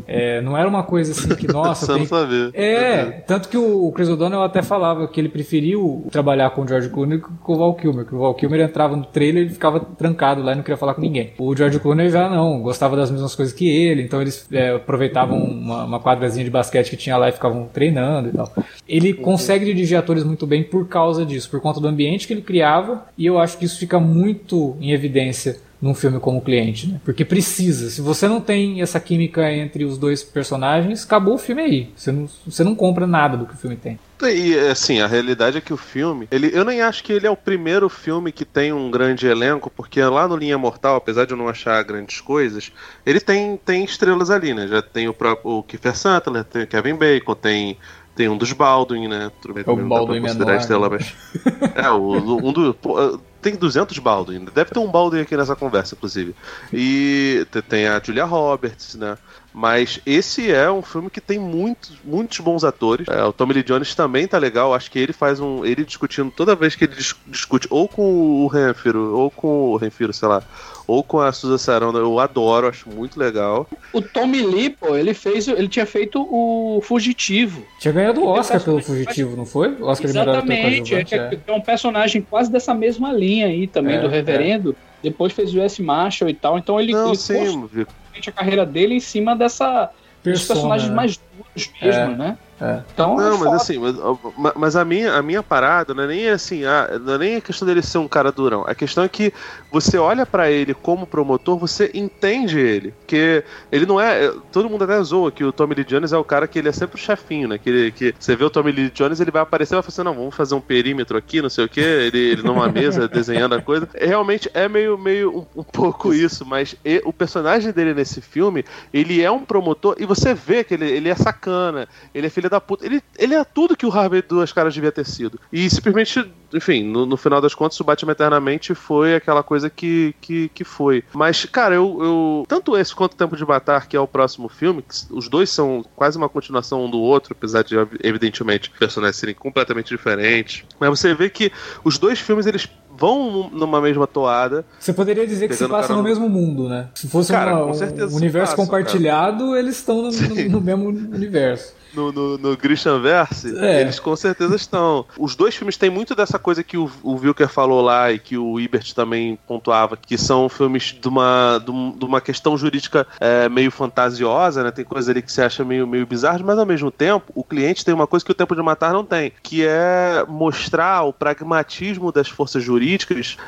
É, não era uma coisa assim que, nossa, Só tem... saber. É, tanto que o o Chris O'Donnell até falava que ele preferiu trabalhar com o George Clooney que com o Val Kilmer, que o Val Kilmer entrava no trailer e ficava trancado lá e não queria falar com ninguém. O George Clooney já não, gostava das mesmas coisas que ele, então eles é, aproveitavam uma, uma quadrazinha de basquete que tinha lá e ficavam treinando e tal. Ele consegue dirigir atores muito bem por causa disso, por conta do ambiente que ele criava, e eu acho que isso fica muito em evidência num filme como cliente, né? Porque precisa. Se você não tem essa química entre os dois personagens, acabou o filme aí. Você não, você não compra nada do que o filme tem. E assim, a realidade é que o filme, ele, eu nem acho que ele é o primeiro filme que tem um grande elenco, porque lá no Linha Mortal, apesar de eu não achar grandes coisas, ele tem, tem estrelas ali, né? Já tem o próprio o Kiefer Sutherland, tem o Kevin Bacon, tem tem um dos Baldwin, né? Tudo bem, É o Baldwin menor, estrela, né? mas... É, o, um do... Tem 200 Baldwin. Deve ter um Baldwin aqui nessa conversa, inclusive. E te- tem a Julia Roberts, né? Mas esse é um filme que tem muitos, muitos bons atores. É, o Tommy Lee Jones também tá legal. Acho que ele faz um. Ele discutindo toda vez que ele dis- discute, ou com o Renfiro, ou com o Renfiro, sei lá, ou com a Susan Sarandon, eu adoro, acho muito legal. O Tommy Lee, pô, ele fez, ele tinha feito o Fugitivo. Tinha ganhado o Oscar pelo Fugitivo, não foi? O Oscar Exatamente, é, que é um personagem quase dessa mesma linha aí também, É, do Reverendo. Depois fez o S. Marshall e tal, então ele, Não, ele sim, a carreira dele em cima dessa dos Persona, personagens né? mais duros mesmo, né? É. Então, é Não, foda. mas assim, mas, ma- mas a, minha, a minha parada não é nem assim, ah, não é nem a questão dele ser um cara durão. A questão é que você olha pra ele como promotor, você entende ele. Porque ele não é. é, Todo mundo até zoa que o Tommy Lee Jones é o cara que ele é sempre o chefinho, né? Que, ele, que você vê o Tommy Lee Jones, ele vai aparecer e vai falar assim: não, vamos fazer um perímetro aqui, não sei o quê. Ele, ele numa mesa desenhando a coisa. É, Realmente é meio, meio um, um pouco isso, mas e- o personagem dele nesse filme, ele é um promotor e você vê que ele, ele é sacana, ele é filho da puta. Ele, ele é tudo que o Harvey Duas Caras devia ter sido. E simplesmente, enfim, no, no final das contas, o Batman Eternamente foi aquela coisa que, que, que foi. Mas, cara, eu, eu. Tanto esse quanto o Tempo de Matar, que é o próximo filme, que os dois são quase uma continuação um do outro, apesar de, evidentemente, personagens serem completamente diferentes. Mas você vê que os dois filmes, eles vão numa mesma toada. Você poderia dizer que se passa cara no mesmo mundo, né? Se fosse Cara, uma- um universo passam, compartilhado, eles estão no, no- no mesmo universo. no, no, no Christian Verse, É. eles com certeza estão. Os dois filmes têm muito dessa coisa que o, o Wilker falou lá e que o Ibert também pontuava, que são filmes de uma, de um- uma questão jurídica é, meio fantasiosa, né? Tem coisas ali que você acha meio, meio bizarras, mas ao mesmo tempo, o cliente tem uma coisa que o Tempo de Matar não tem, que é mostrar o pragmatismo das forças jurídicas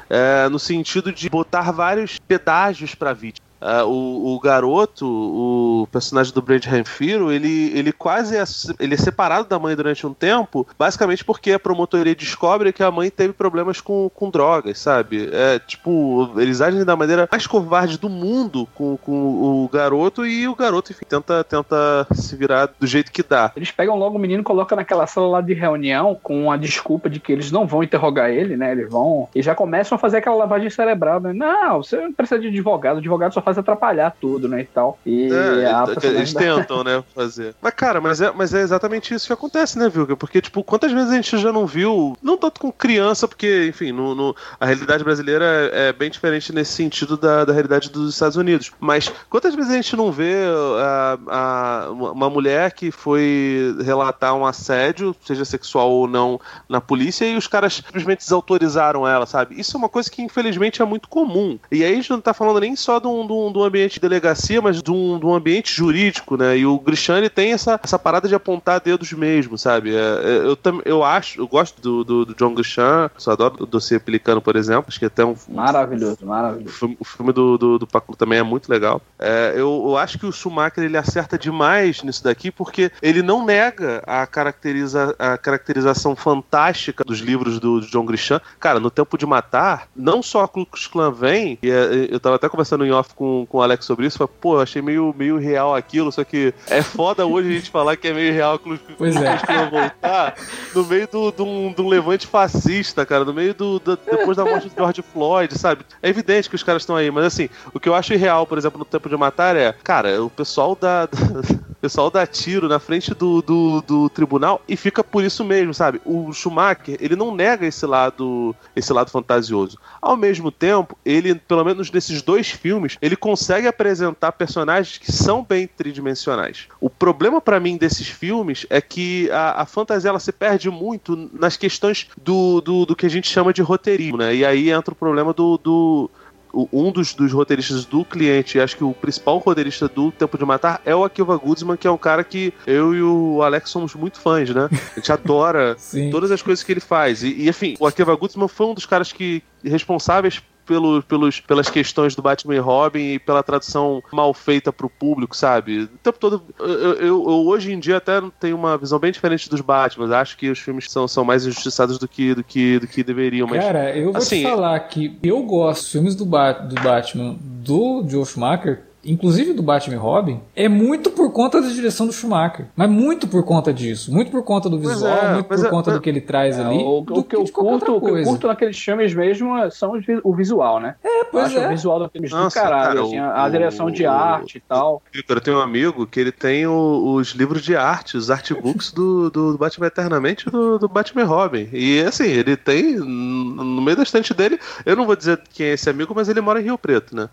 é, no sentido de botar vários pedágios para vítima. Ah, o, o garoto, o personagem do Brad Renfiro, ele, ele quase é, ele é separado da mãe durante um tempo, basicamente porque a promotoria descobre que a mãe teve problemas com, com drogas, sabe? É tipo, eles agem da maneira mais covarde do mundo com, com o garoto e o garoto, enfim, tenta, tenta se virar do jeito que dá. Eles pegam logo o menino e colocam naquela sala lá de reunião com a desculpa de que eles não vão interrogar ele, né? Eles vão. E já começam a fazer aquela lavagem cerebral, né? Não, você não precisa de advogado, o advogado só faz atrapalhar tudo, né? E tal. E É, a eles- da- tentam, né, fazer. Mas, cara, mas é, mas é exatamente isso que acontece, né, Vilga? Porque, tipo, quantas vezes a gente já não viu, não tanto com criança, porque, enfim, no, no- a realidade brasileira é, é bem diferente nesse sentido da, da realidade dos Estados Unidos. Mas quantas vezes a gente não vê a, a- uma mulher que foi relatar um assédio, seja sexual ou não, na polícia, e os caras simplesmente desautorizaram ela, sabe? Isso é uma coisa que, infelizmente, é muito comum. E aí a gente não tá falando nem só de um, de um- de um ambiente de delegacia, mas de um, de um ambiente jurídico, né? E o Grishani tem essa, essa parada de apontar dedos mesmo, sabe? É, é, eu, tam- eu acho, eu gosto do, do, do John Grisham, só adoro o dossiê Pelicano, por exemplo, acho que até um, Maravilhoso, maravilhoso. o filme do, do, do Paco também é muito legal. É, eu, eu acho que o Schumacher ele acerta demais nisso daqui, porque ele não nega a, caracteriza, a caracterização fantástica dos livros do, do John Grisham. Cara, no Tempo de Matar, não só a Klux Klan vem, e é, eu tava até conversando em off com, com o Alex sobre isso, falei, pô, eu achei meio, meio real aquilo, só que é foda hoje a gente falar que é meio real que o Ku Pois é. Klan voltar no meio do- de um, um levante fascista, cara, no meio do, do- depois da morte do George Floyd, sabe? É evidente que os caras estão aí, mas assim, o que eu acho irreal, por exemplo, no Tempo de Matar é, cara, o pessoal da, da, pessoal dá tiro na frente do, do, do, tribunal e fica por isso mesmo, sabe? O Schumacher, ele não nega esse lado, esse lado fantasioso. Ao mesmo tempo, ele, pelo menos nesses dois filmes, ele consegue apresentar personagens que são bem tridimensionais. O problema para mim desses filmes é que a, a fantasia ela se perde muito nas questões do, do, do que a gente chama de roteirismo, né? E aí entra o problema do, do um dos, dos roteiristas do cliente, acho que o principal roteirista do Tempo de Matar é o Akiva Goodsman, que é um cara que eu e o Alex somos muito fãs, né? A gente adora todas as coisas que ele faz. E, e, enfim, o Akiva Goodsman foi um dos caras que responsáveis pelo, pelos, pelas questões do Batman e Robin e pela tradução mal feita pro público, sabe? O tempo todo. Eu, eu, eu, hoje em dia até tenho uma visão bem diferente dos Batman. Acho que os filmes são, são mais injustiçados do que, do, que, do que deveriam. Mas, Cara, eu vou assim, te falar que eu gosto dos filmes do, ba do Batman do Joe Schumacher inclusive do Batman e Robin, é muito por conta da direção do Schumacher. Mas muito por conta disso. Muito por conta do visual, é, muito por é, conta do que ele traz é, ali. O, o que, eu curto, o que eu curto naqueles filmes mesmo é, são o visual, né? É, pois é. o visual do filme do caralho. Cara, assim, a, a, direção de arte e tal. Eu tenho um amigo que ele tem o, os livros de arte, os artbooks do, do Batman Eternamente do, do Batman e Robin. E assim, ele tem no meio da estante dele, eu não vou dizer quem é esse amigo, mas ele mora em Rio Preto, né?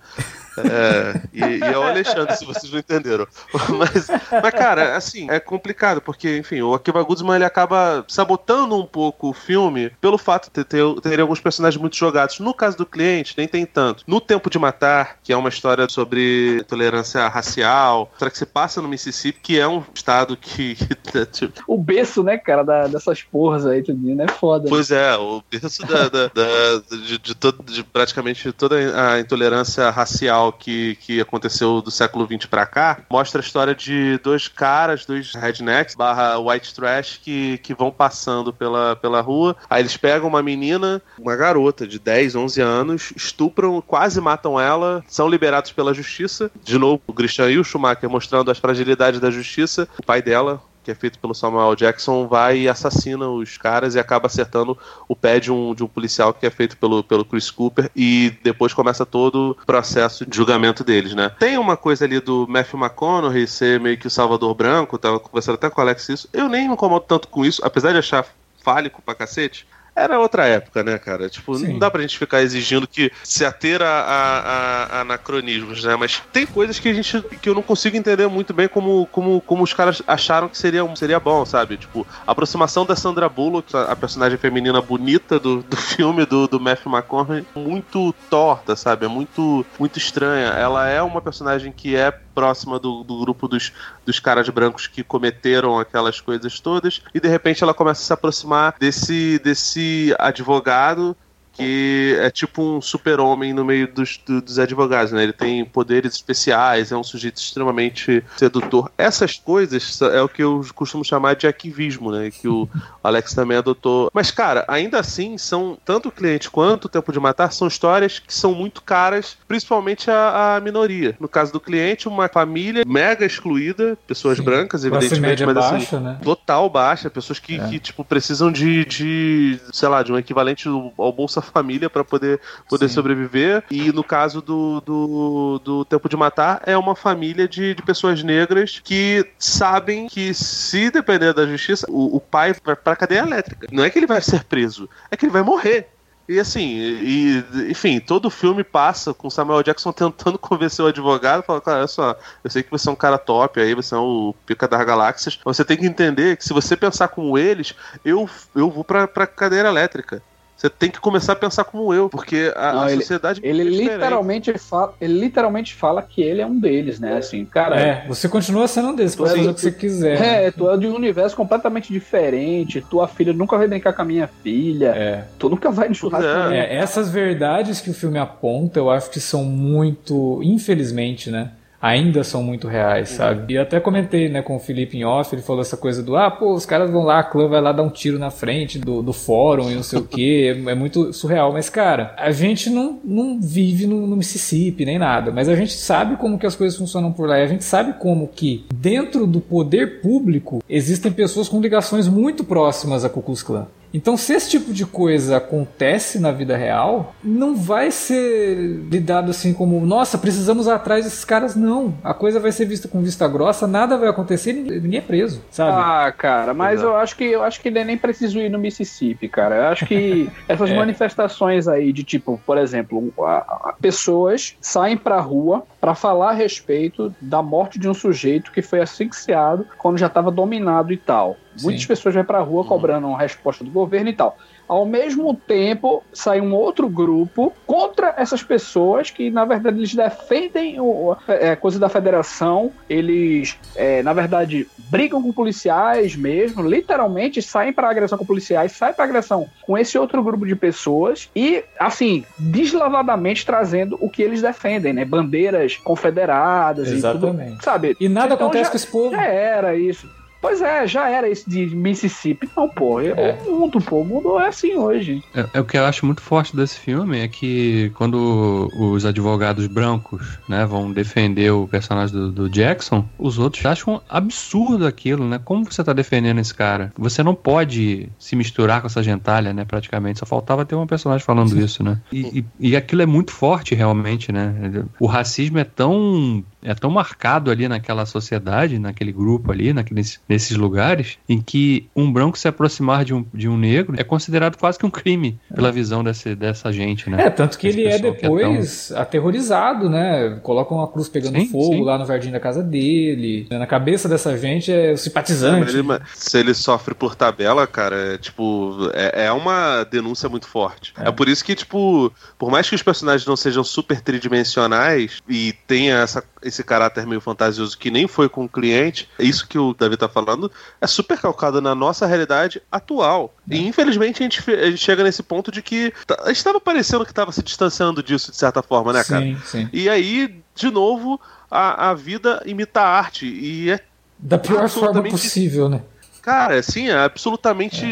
É, e, e, é o Alexandre, se vocês não entenderam. Mas, mas, cara, assim, é complicado, porque, enfim, o Akiva Goodsman ele acaba sabotando um pouco o filme pelo fato de ter, ter, alguns personagens muito jogados. No caso do cliente, nem tem tanto. No Tempo de Matar, que é uma história sobre tolerância racial, será que se passa no Mississippi, que é um estado que. tipo... O berço, né, cara, da, dessas porras aí, tudo, né? Foda. Pois né? é, o berço da, da, da de, de, todo, de praticamente toda a intolerância racial que, que aconteceu do século XX para cá, mostra a história de dois caras, dois rednecks barra white trash que, que vão passando pela, pela rua. Aí eles pegam uma menina, uma garota de 10, 11 anos, estupram, quase matam ela, são liberados pela justiça. De novo, o Christian e o Schumacher mostrando as fragilidades da justiça. O pai dela, que é feito pelo Samuel Jackson, vai e assassina os caras e acaba acertando o pé de um, de um policial que é feito pelo, pelo Chris Cooper e depois começa todo o processo de julgamento deles, né? Tem uma coisa ali do Matthew McConaughey ser meio que o Salvador Branco, tava conversando até com o Alex isso, eu nem me incomodo tanto com isso, apesar de achar fálico pra cacete, era outra época, né, cara? Tipo, Sim. não dá pra gente ficar exigindo que se ater a, a, a, anacronismos, né? Mas tem coisas que a gente que eu não consigo entender muito bem como, como, como os caras acharam que seria, seria bom, sabe? Tipo, a aproximação da Sandra Bullock, a personagem feminina bonita do, do filme do, do Matthew McConaughey, muito torta, sabe? É muito, muito estranha. Ela é uma personagem que é próxima do, do grupo dos, dos caras brancos que cometeram aquelas coisas todas, e de repente ela começa a se aproximar desse, desse advogado que é tipo um super-homem no meio dos, dos advogados, né? Ele tem poderes especiais, é um sujeito extremamente sedutor. Essas coisas é o que eu costumo chamar de arquivismo, né? Que o Alex também adotou. Mas, cara, ainda assim, são tanto o cliente quanto o Tempo de Matar são histórias que são muito caras, principalmente a, a minoria. No caso do cliente, uma família mega excluída, pessoas Sim. brancas, evidentemente, mas assim, baixa, né? total baixa, pessoas que, é. que, tipo, precisam de, de, sei lá, de um equivalente ao Bolsa família para poder, poder sobreviver. E no caso do, do, do Tempo de Matar, é uma família de, de pessoas negras que sabem que se depender da justiça, o, o pai vai pra cadeia elétrica. Não é que ele vai ser preso, é que ele vai morrer. E assim, e, enfim, todo o filme passa com Samuel Jackson tentando convencer o advogado, falando, cara, olha só, eu sei que você é um cara top aí, você é o pica das galáxias, mas você tem que entender que se você pensar como eles, eu, eu vou pra, pra cadeira elétrica. Você tem que começar a pensar como eu, porque a, Não, a ele, sociedade. Ele é literalmente fala, ele literalmente fala que ele é um deles, né? Assim, cara. É, você continua sendo um deles, pode fazer o que você quiser. É, né? tu é de um universo completamente diferente. Tua filha nunca vai brincar com a minha filha. É. Tu nunca vai no churrasco. É. é, essas verdades que o filme aponta, eu acho que são muito, infelizmente, né? Ainda são muito reais, uhum. sabe? E eu até comentei, né, com o Felipe em off, ele falou essa coisa do, ah, pô, os caras vão lá, a clã vai lá dar um tiro na frente do, do fórum e não sei o que, é, é, muito surreal. Mas, cara, a gente não, não vive no, no, Mississippi nem nada, mas a gente sabe como que as coisas funcionam por lá e a gente sabe como que dentro do poder público existem pessoas com ligações muito próximas a Ku Klux Klan. Então, se esse tipo de coisa acontece na vida real, não vai ser lidado assim como, nossa, precisamos ir atrás desses caras, não. A coisa vai ser vista com vista grossa, nada vai acontecer, ninguém, ninguém é preso, sabe? Ah, cara, mas eu acho que eu acho que nem preciso ir no Mississippi, cara. Eu acho que essas É. manifestações aí de tipo, por exemplo, a- a- pessoas saem pra rua pra falar a respeito da morte de um sujeito que foi asfixiado quando já estava dominado e tal. Sim. Muitas pessoas vão pra rua cobrando uma resposta do governo e tal. Ao mesmo tempo, sai um outro grupo contra essas pessoas que, na verdade, eles defendem o, a é, coisa da federação. Eles, é, na verdade, brigam com policiais mesmo, literalmente saem para agressão com policiais, saem para agressão com esse outro grupo de pessoas e, assim, deslavadamente trazendo o que eles defendem, né? Bandeiras confederadas e Exatamente. tudo, sabe? E nada Então acontece já- com esse povo. já era isso. Pois é, já era isso de Mississippi. Não, pô. É. O mundo, pô. O mundo é assim hoje. É, é o que eu acho muito forte desse filme é que quando os advogados brancos, né, vão defender o personagem do, do Jackson, os outros acham absurdo aquilo, né? Como você tá defendendo esse cara? Você não pode se misturar com essa gentalha, né? Praticamente. Só faltava ter um personagem falando isso, né? E, e, e aquilo é muito forte, realmente, né? O racismo é tão é tão marcado ali naquela sociedade, naquele grupo ali, naqueles, nesses lugares, em que um branco se aproximar de um, de um negro é considerado quase que um crime pela visão desse, dessa gente, né? É, tanto que Esse ele é que é depois aterrorizado, né? Colocam uma cruz pegando Sim, fogo sim. lá no jardim da casa dele. Na cabeça dessa gente é o simpatizante. ele- se ele sofre por tabela, cara, é, tipo, é, é uma denúncia muito forte. É. por isso que, tipo, por mais que os personagens não sejam super tridimensionais e tenha essa, esse caráter meio fantasioso que nem foi com o cliente, isso que o Davi tá falando é super calcado na nossa realidade atual. E infelizmente a gente, a gente chega nesse ponto de que tá- a gente tava parecendo que tava se distanciando disso de certa forma, né, cara? sim, sim. E aí, de novo, a, a vida imita a arte. E é Da pior forma possível, né? Cara, assim, é absolutamente,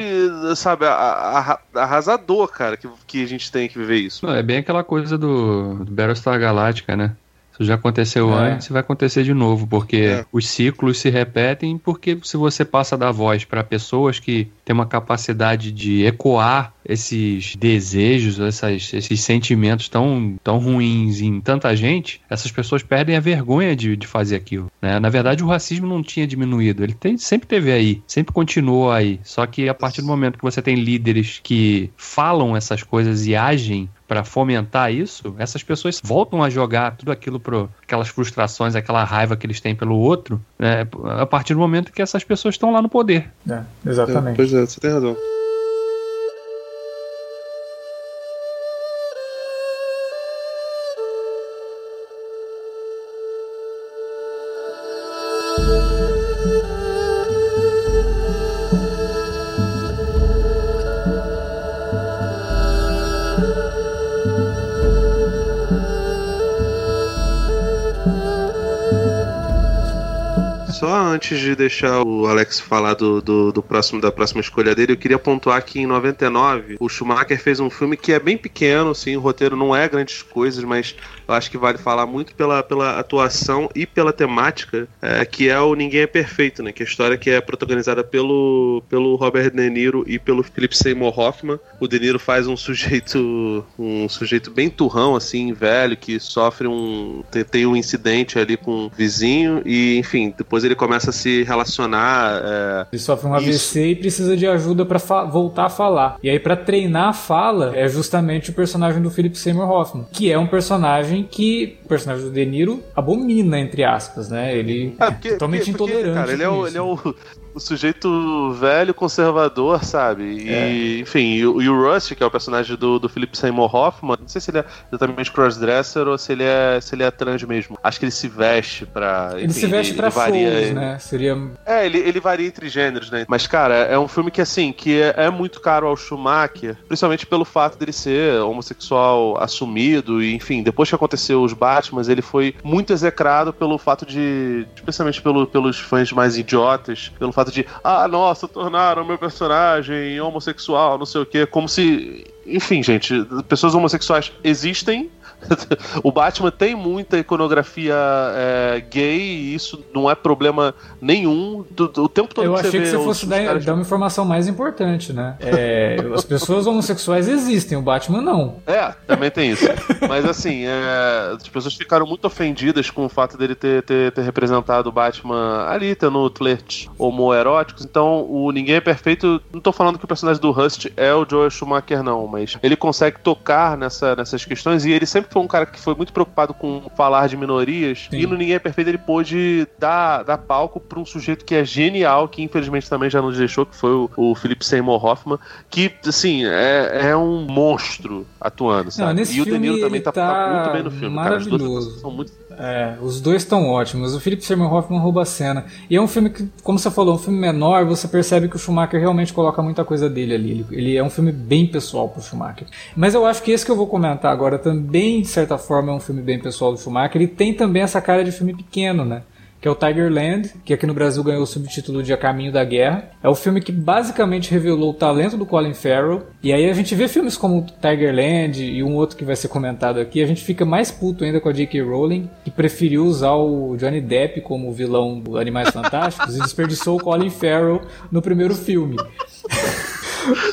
sabe, a- a- arrasador, cara, que, que a gente tem que viver isso. Não, é bem aquela coisa do, do Battlestar Galactica, né? Isso já aconteceu É. antes e vai acontecer de novo, porque É. os ciclos se repetem, porque se você passa da voz para pessoas que têm uma capacidade de ecoar esses desejos, essas- esses sentimentos tão, tão ruins em tanta gente, essas pessoas perdem a vergonha de, de fazer aquilo. Né? Na verdade, o racismo não tinha diminuído, ele tem- sempre teve aí, sempre continuou aí. Só que a partir do momento que você tem líderes que falam essas coisas e agem para fomentar isso, essas pessoas voltam a jogar tudo aquilo pro aquelas frustrações, aquela raiva que eles têm pelo outro, né, a partir do momento que essas pessoas estão lá no poder. É, exatamente. Pois é, você tem razão. Antes de deixar o Alex falar do, do, do próximo da próxima escolha dele, eu queria pontuar que em 99 o Schumacher fez um filme que é bem pequeno, assim, o roteiro não é grandes coisas, mas eu acho que vale falar muito pela, pela atuação e pela temática, é, que é o Ninguém é Perfeito, né? Que é a história que é protagonizada pelo, pelo Robert De Niro e pelo Philip Seymour Hoffman. O De Niro faz um sujeito um sujeito bem turrão, assim, velho, que sofre um tem, tem um incidente ali com um vizinho e, enfim, depois ele começa a se relacionar. é, Ele sofre um AVC Isso. e precisa de ajuda pra fa- voltar a falar. E aí, pra treinar a fala, é justamente o personagem do Philip Seymour Hoffman, que é um personagem que o personagem do De Niro abomina, entre aspas, né? Ele É, é porque, totalmente porque- porque, intolerante. Cara, ele é, o, isso. ele é o, o sujeito velho conservador, sabe? E, É. enfim, e, o- e o Rust, que é o personagem do, do Philip Seymour Hoffman, não sei se ele é exatamente crossdresser ou se ele é, se ele é trans mesmo. Acho que ele se veste pra. Ele enfim, se veste pra varia, shows, né? Seria É, ele, ele varia entre gêneros, né? Mas, cara, é um filme que, assim, que é, é muito caro ao Schumacher, principalmente pelo fato dele ser homossexual assumido, e, enfim, depois que aconteceu os Batman, ele foi muito execrado pelo fato de, especialmente pelo, pelos fãs mais idiotas, pelo fato de, ah, nossa, tornaram meu personagem homossexual, não sei o quê, como se, enfim, gente, pessoas homossexuais existem, o Batman tem muita iconografia é, gay e isso não é problema nenhum. Do, do- o tempo todo Eu que você achei que vê você os- fosse os dar, caras- dar uma informação mais importante, né? É, as pessoas homossexuais existem, o Batman não. É, também tem isso. Mas assim, é, as pessoas ficaram muito ofendidas com o fato dele ter, ter, ter representado o Batman ali, tendo flertes homoeróticos. Então, o Ninguém é Perfeito. Não tô falando que o personagem do Rust é o Joel Schumacher, não, mas ele consegue tocar nessa, nessas questões e ele sempre foi um cara que foi muito preocupado com falar de minorias. Sim. E no Ninguém é Perfeito ele pôde dar, dar palco pra um sujeito que é genial, que infelizmente também já nos deixou, que foi o, o Philip Seymour Hoffman, que, assim, é, é um monstro atuando, sabe? nesse e o filme também tá, tá tá muito bem no filme, cara. As duas são muito É, os dois estão ótimos. O Philip Seymour Hoffman rouba a cena. E é um filme que, como você falou, é um filme menor, você percebe que o Schumacher realmente coloca muita coisa dele ali. Ele, ele é um filme bem pessoal pro Schumacher. Mas eu acho que esse que eu vou comentar agora também, de certa forma, é um filme bem pessoal do Schumacher. Ele tem também essa cara de filme pequeno, né? Que é o Tigerland, que aqui no Brasil ganhou o subtítulo de A Caminho da Guerra. É o filme que basicamente revelou o talento do Colin Farrell. E aí a gente vê filmes como Tigerland e um outro que vai ser comentado aqui, a gente fica mais puto ainda com a J.K. Rowling, que preferiu usar o Johnny Depp como vilão do Animais Fantásticos e desperdiçou o Colin Farrell no primeiro filme.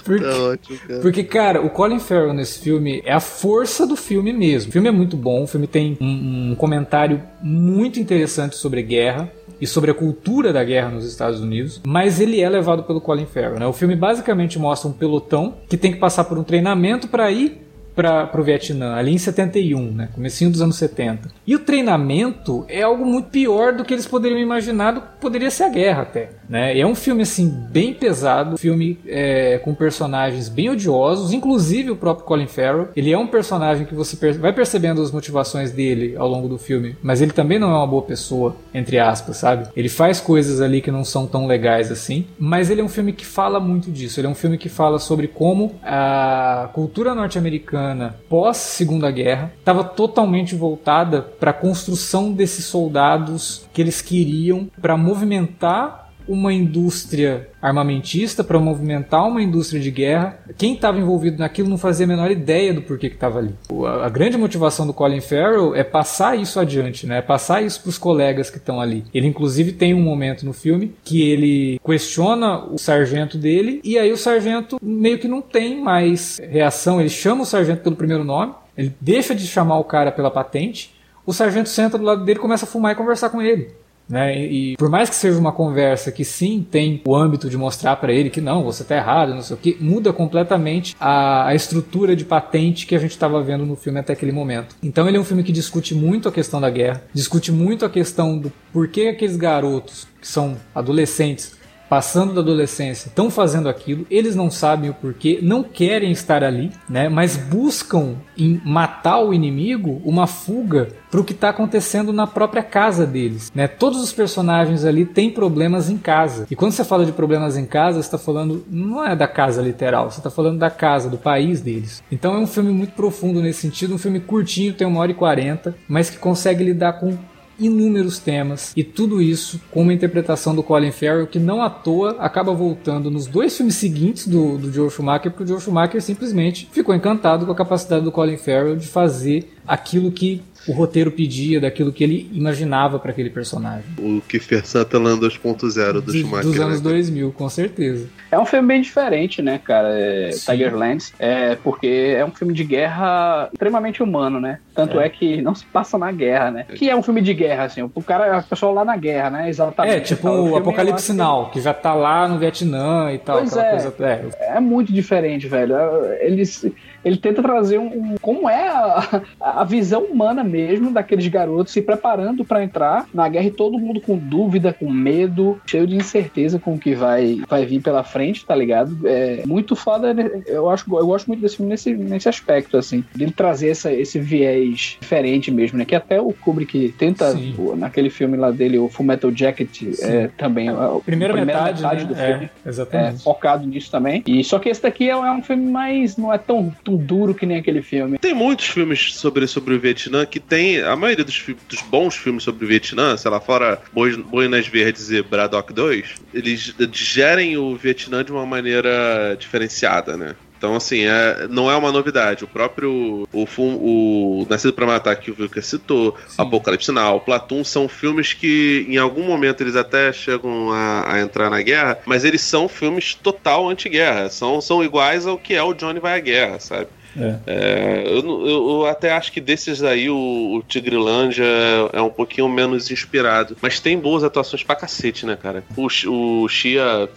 Porque, ótimo, cara. porque, cara, o Colin Farrell nesse filme é a força do filme mesmo. O filme é muito bom, o filme tem um, um comentário muito interessante sobre guerra e sobre a cultura da guerra nos Estados Unidos, mas ele é levado pelo Colin Farrell. Né? O filme basicamente mostra um pelotão que tem que passar por um treinamento para ir para o Vietnã, ali em 71, né? Comecinho dos anos 70. E o treinamento é algo muito pior do que eles poderiam imaginar, do que poderia ser a guerra até. Né? É um filme assim bem pesado, filme é, com personagens bem odiosos, inclusive o próprio Colin Farrell. Ele é um personagem que você vai percebendo as motivações dele ao longo do filme, mas ele também não é uma boa pessoa, entre aspas, sabe? Ele faz coisas ali que não são tão legais assim, mas ele é um filme que fala muito disso. Ele é um filme que fala sobre como a cultura norte-americana pós Segunda Guerra estava totalmente voltada para a construção desses soldados que eles queriam para movimentar uma indústria armamentista para movimentar uma indústria de guerra. Quem estava envolvido naquilo não fazia a menor ideia do porquê que estava ali. A grande motivação do Colin Farrell é passar isso adiante, né? É passar isso para os colegas que estão ali. Ele inclusive tem um momento no filme que ele questiona o sargento dele e aí o sargento meio que não tem mais reação. Ele chama o sargento pelo primeiro nome, ele deixa de chamar o cara pela patente. O sargento senta do lado dele, começa a fumar e conversar com ele. Né? E, por mais que seja uma conversa que sim tem o âmbito de mostrar para ele que não, você tá errado, não sei o que, muda completamente a, a estrutura de patente que a gente estava vendo no filme até aquele momento. Então ele é um filme que discute muito a questão da guerra, discute muito a questão do porquê aqueles garotos que são adolescentes passando da adolescência estão fazendo aquilo, eles não sabem o porquê, não querem estar ali, né? Mas buscam em matar o inimigo uma fuga para o que está acontecendo na própria casa deles, né? Todos os personagens ali têm problemas em casa. E quando você fala de problemas em casa, você está falando não é da casa literal, você está falando da casa, do país deles. Então é um filme muito profundo nesse sentido, um filme curtinho, tem uma hora e quarenta, mas que consegue lidar com inúmeros temas e tudo isso com uma interpretação do Colin Farrell que não à toa acaba voltando nos dois filmes seguintes do, do Joe Schumacher porque o Joe Schumacher simplesmente ficou encantado com a capacidade do Colin Farrell de fazer aquilo que o roteiro pedia, daquilo que ele imaginava para aquele personagem. O Kiefer Sutherland 2.0 do Dos- Schumacher. dos anos né? 2000, com certeza. É um filme bem diferente, né, cara? É. Tigerlands. É porque é um filme de guerra extremamente humano, né? Tanto é. que não se passa na guerra, né? Que é um filme de guerra, assim. O cara, a pessoa lá na guerra, né? Exatamente. É, tipo Tal. o Apocalipse acho Now, que já tá lá no Vietnã e tal, Pois aquela é. coisa. É, que É muito diferente, velho. Eles, ele tenta trazer um, um- como é a, a visão humana mesmo daqueles garotos se preparando pra entrar na guerra e todo mundo com dúvida, com medo, cheio de incerteza com o que vai, vai vir pela frente, tá ligado? É muito foda. Eu acho, eu gosto muito desse filme nesse, nesse aspecto, assim, dele trazer essa, esse viés diferente mesmo, né? Que até o Kubrick tenta o- naquele filme lá dele, o Full Metal Jacket, é, também. a primeira, metade, né? do É, filme é, exatamente. focado nisso também. E só que esse daqui é, é um filme mais. não é tão, tão duro que nem aquele filme. Tem muitos filmes sobre, sobre o Vietnã que tem. A maioria dos, dos bons filmes sobre o Vietnã, sei lá, fora Boi- Boinas Verdes e Braddock 2, eles digerem o Vietnã de uma maneira diferenciada, né? Então, assim, é, não é uma novidade. O próprio o, o Nascido para Matar, que o Vilker citou, Sim. Apocalipse Now, Platum, são filmes que em algum momento eles até chegam a, a entrar na guerra, mas eles são filmes total anti-guerra. São, são iguais ao que é o Johnny Vai à Guerra, sabe? É. É, eu, eu, até acho que desses aí o, o Tigrilândia é, é um pouquinho menos inspirado. Mas tem boas atuações pra cacete, né, cara? O, o Shia.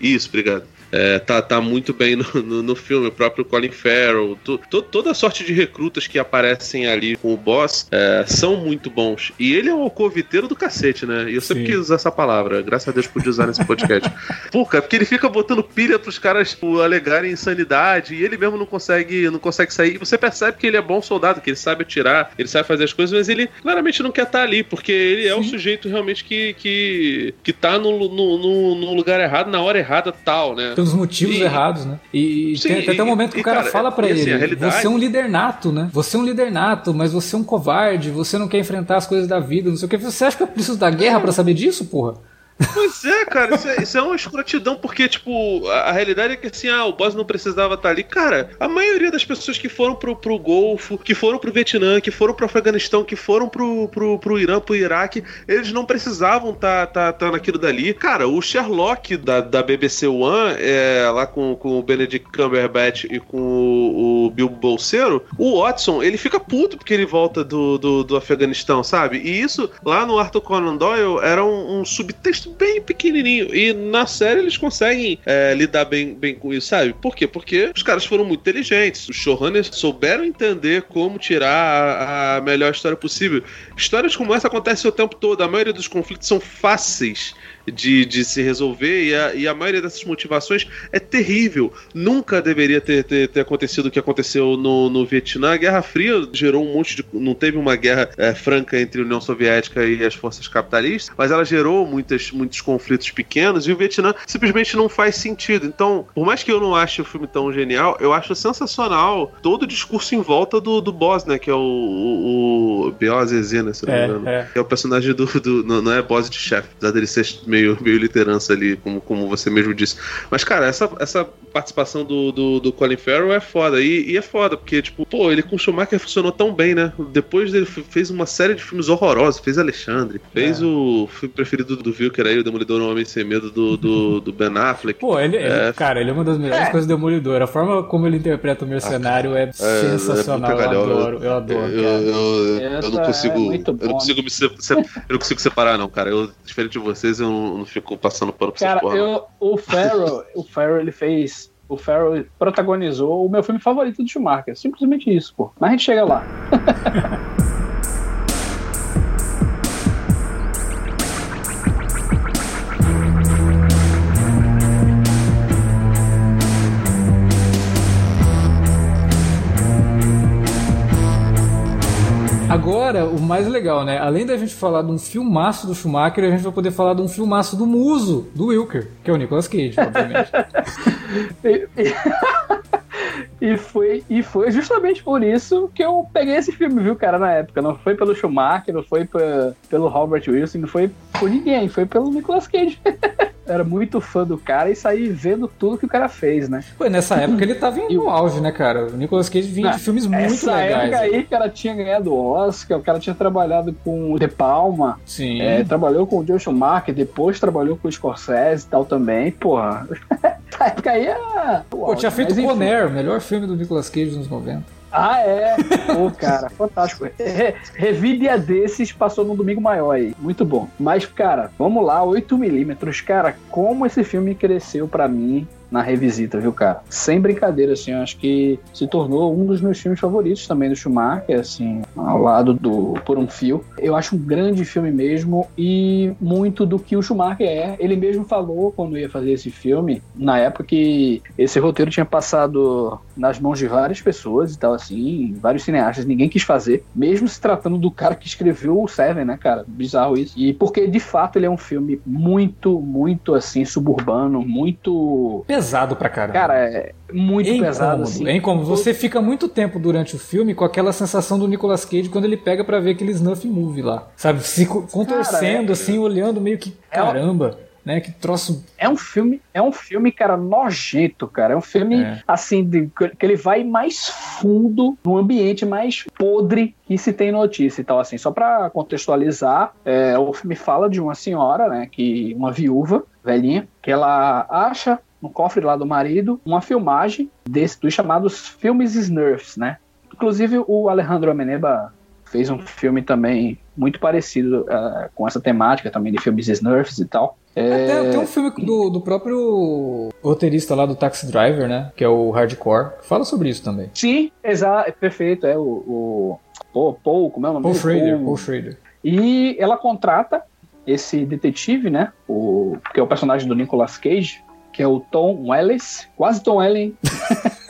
Isso, obrigado é, tá, tá muito bem no, no, no, filme. O próprio Colin Farrell, to, to, toda a sorte de recrutas que aparecem ali com o boss é, são muito bons. E ele é um alcoviteiro do cacete, né? E eu sempre Sim. quis usar essa palavra. Graças a Deus pude usar nesse podcast. Pô, cara, porque ele fica botando pilha pros caras tipo, alegarem insanidade e ele mesmo não consegue, não consegue sair. E você percebe que ele é bom soldado, que ele sabe atirar, ele sabe fazer as coisas, mas ele claramente não quer estar tá ali, porque ele é o sujeito realmente que, que, que tá no, no, no, no lugar errado, na hora errada, tal, né? Pelos motivos e, errados, né? E sim, tem, tem até um momento que o cara, cara fala para assim, ele: realidade... você é um líder nato, né? Você é um líder nato, mas você é um covarde, você não quer enfrentar as coisas da vida, não sei o que. Você acha que eu preciso da guerra para saber disso, porra? Pois é, cara, isso é, isso é uma escrotidão, porque, tipo, a, a, realidade é que assim, ah, o boss não precisava estar ali. Cara, a maioria das pessoas que foram pro, pro Golfo, que foram pro Vietnã, que foram pro Afeganistão, que foram pro, pro, pro Irã, pro Iraque, eles não precisavam estar tá, tá, tá naquilo dali. Cara, o Sherlock da, da BBC One, é, lá com, com o Benedict Cumberbatch e com o, o Bilbo Bolseiro, o Watson, ele fica puto porque ele volta do, do, do Afeganistão, sabe? E isso, lá no Arthur Conan Doyle, era um, um subtexto bem pequenininho. E na série eles conseguem é, lidar bem, bem com isso, sabe? Por quê? Porque os caras foram muito inteligentes. Os showrunners souberam entender como tirar a, a melhor história possível. Histórias como essa acontecem o tempo todo. A maioria dos conflitos são fáceis de, de se resolver e a, e a maioria dessas motivações é terrível. Nunca deveria ter, ter, ter acontecido o que aconteceu no, no Vietnã. A Guerra Fria gerou um monte de. Não teve uma guerra é, franca entre a União Soviética e as forças capitalistas, mas ela gerou muitas, muitos conflitos pequenos e o Vietnã simplesmente não faz sentido. Então, por mais que eu não ache o filme tão genial, eu acho sensacional todo o discurso em volta do, do boss, né? Que é o, o, o Biozezina, se não é, me engano. É. Que é o personagem do. do não, não é boss de chefe, apesar dele ser meio, meio liderança ali, como, como você mesmo disse. Mas, cara, essa, essa participação do, do, do Colin Farrell é foda. E, e, é foda, porque, tipo, pô, ele com o Schumacher funcionou tão bem, né? Depois ele fez uma série de filmes horrorosos. Fez Alexandre, fez é. o filme preferido do Vilker aí, o Demolidor No Homem Sem Medo do, do, do Ben Affleck. Pô, ele, é, ele, cara, ele é uma das melhores é. coisas do Demolidor. A forma como ele interpreta o mercenário ah, é, é, sensacional. eu adoro, eu adoro. Eu, eu, eu não consigo. eu não consigo me eu não consigo separar, não, cara. Eu, diferente de vocês, eu não, não fico passando pano pra Cara, eu, o Farrell, o Farrell, ele fez. O Farrell protagonizou o meu filme favorito do Schumacher. Simplesmente isso, pô. Mas a gente chega lá. Agora, o mais legal, né? Além da gente falar de um filmaço do Schumacher, a gente vai poder falar de um filmaço do muso, do Wilker, que é o Nicolas Cage, obviamente. E foi, e foi justamente por isso que eu peguei esse filme, viu, cara, na época. Não foi pelo Schumacher, não foi pelo Robert Wilson, não foi por ninguém, foi pelo Nicolas Cage. Era muito fã do cara e saí vendo tudo que o cara fez, né? Foi nessa época ele tava em no auge, né, cara? O Nicolas Cage vinha de filmes muito Essa legais. Nessa época aí, o cara tinha ganhado Oscar, o cara tinha trabalhado com o De Palma. Sim. É, trabalhou com o Joe Schumacher, depois trabalhou com o Scorsese e tal também, porra. Nessa época aí era. Pô, tinha feito Conner, o melhor filme do Nicolas Cage nos 90. Ah, é? Pô, cara, fantástico. Revi dia desses, passou no domingo maior aí. Muito bom. Mas, cara, vamos lá, 8mm. Cara, como esse filme cresceu para mim na revisita, viu, cara? Sem brincadeira, assim, eu acho que se tornou um dos meus filmes favoritos também do Schumacher, assim, ao lado do Por um Fio. Eu acho um grande filme mesmo e muito do que o Schumacher é. Ele mesmo falou quando ia fazer esse filme, na época que esse roteiro tinha passado nas mãos de várias pessoas e tal, assim, vários cineastas, ninguém quis fazer, mesmo se tratando do cara que escreveu o Seven, né, cara? Bizarro isso. E porque, de fato, ele é um filme muito, muito, assim, suburbano, muito pesado pra caramba. Cara, é muito é pesado. Assim. É incômodo. Você fica muito tempo durante o filme com aquela sensação do Nicolas Cage quando ele pega para ver aquele snuff movie lá. Sabe? Se contorcendo, Cara, é, assim, olhando meio que. Caramba. né? Que troço. É um filme, é um filme, cara, nojento, cara. É um filme, É. assim, de- que ele vai mais fundo, no ambiente mais podre que se tem notícia e tal, assim. Só pra contextualizar, é, o filme fala de uma senhora, né, que uma viúva, velhinha, que ela acha no cofre lá do marido uma filmagem desse, dos chamados filmes Snurfs, né? Inclusive o Alejandro Ameneba fez um filme também muito parecido eh, com essa temática também de filmes Snurfs e tal. É, Até tem um filme do, do próprio roteirista lá do Taxi Driver, né? Que é o Hardcore, fala sobre isso também. Sim, exato, é perfeito. É o, o Paul, Paul, como é o nome Paul dele? Schrader, Paul Schrader. E ela contrata esse detetive, né? O, que é o personagem do Nicolas Cage, que é o Tom Wells, quase Tom Ellen,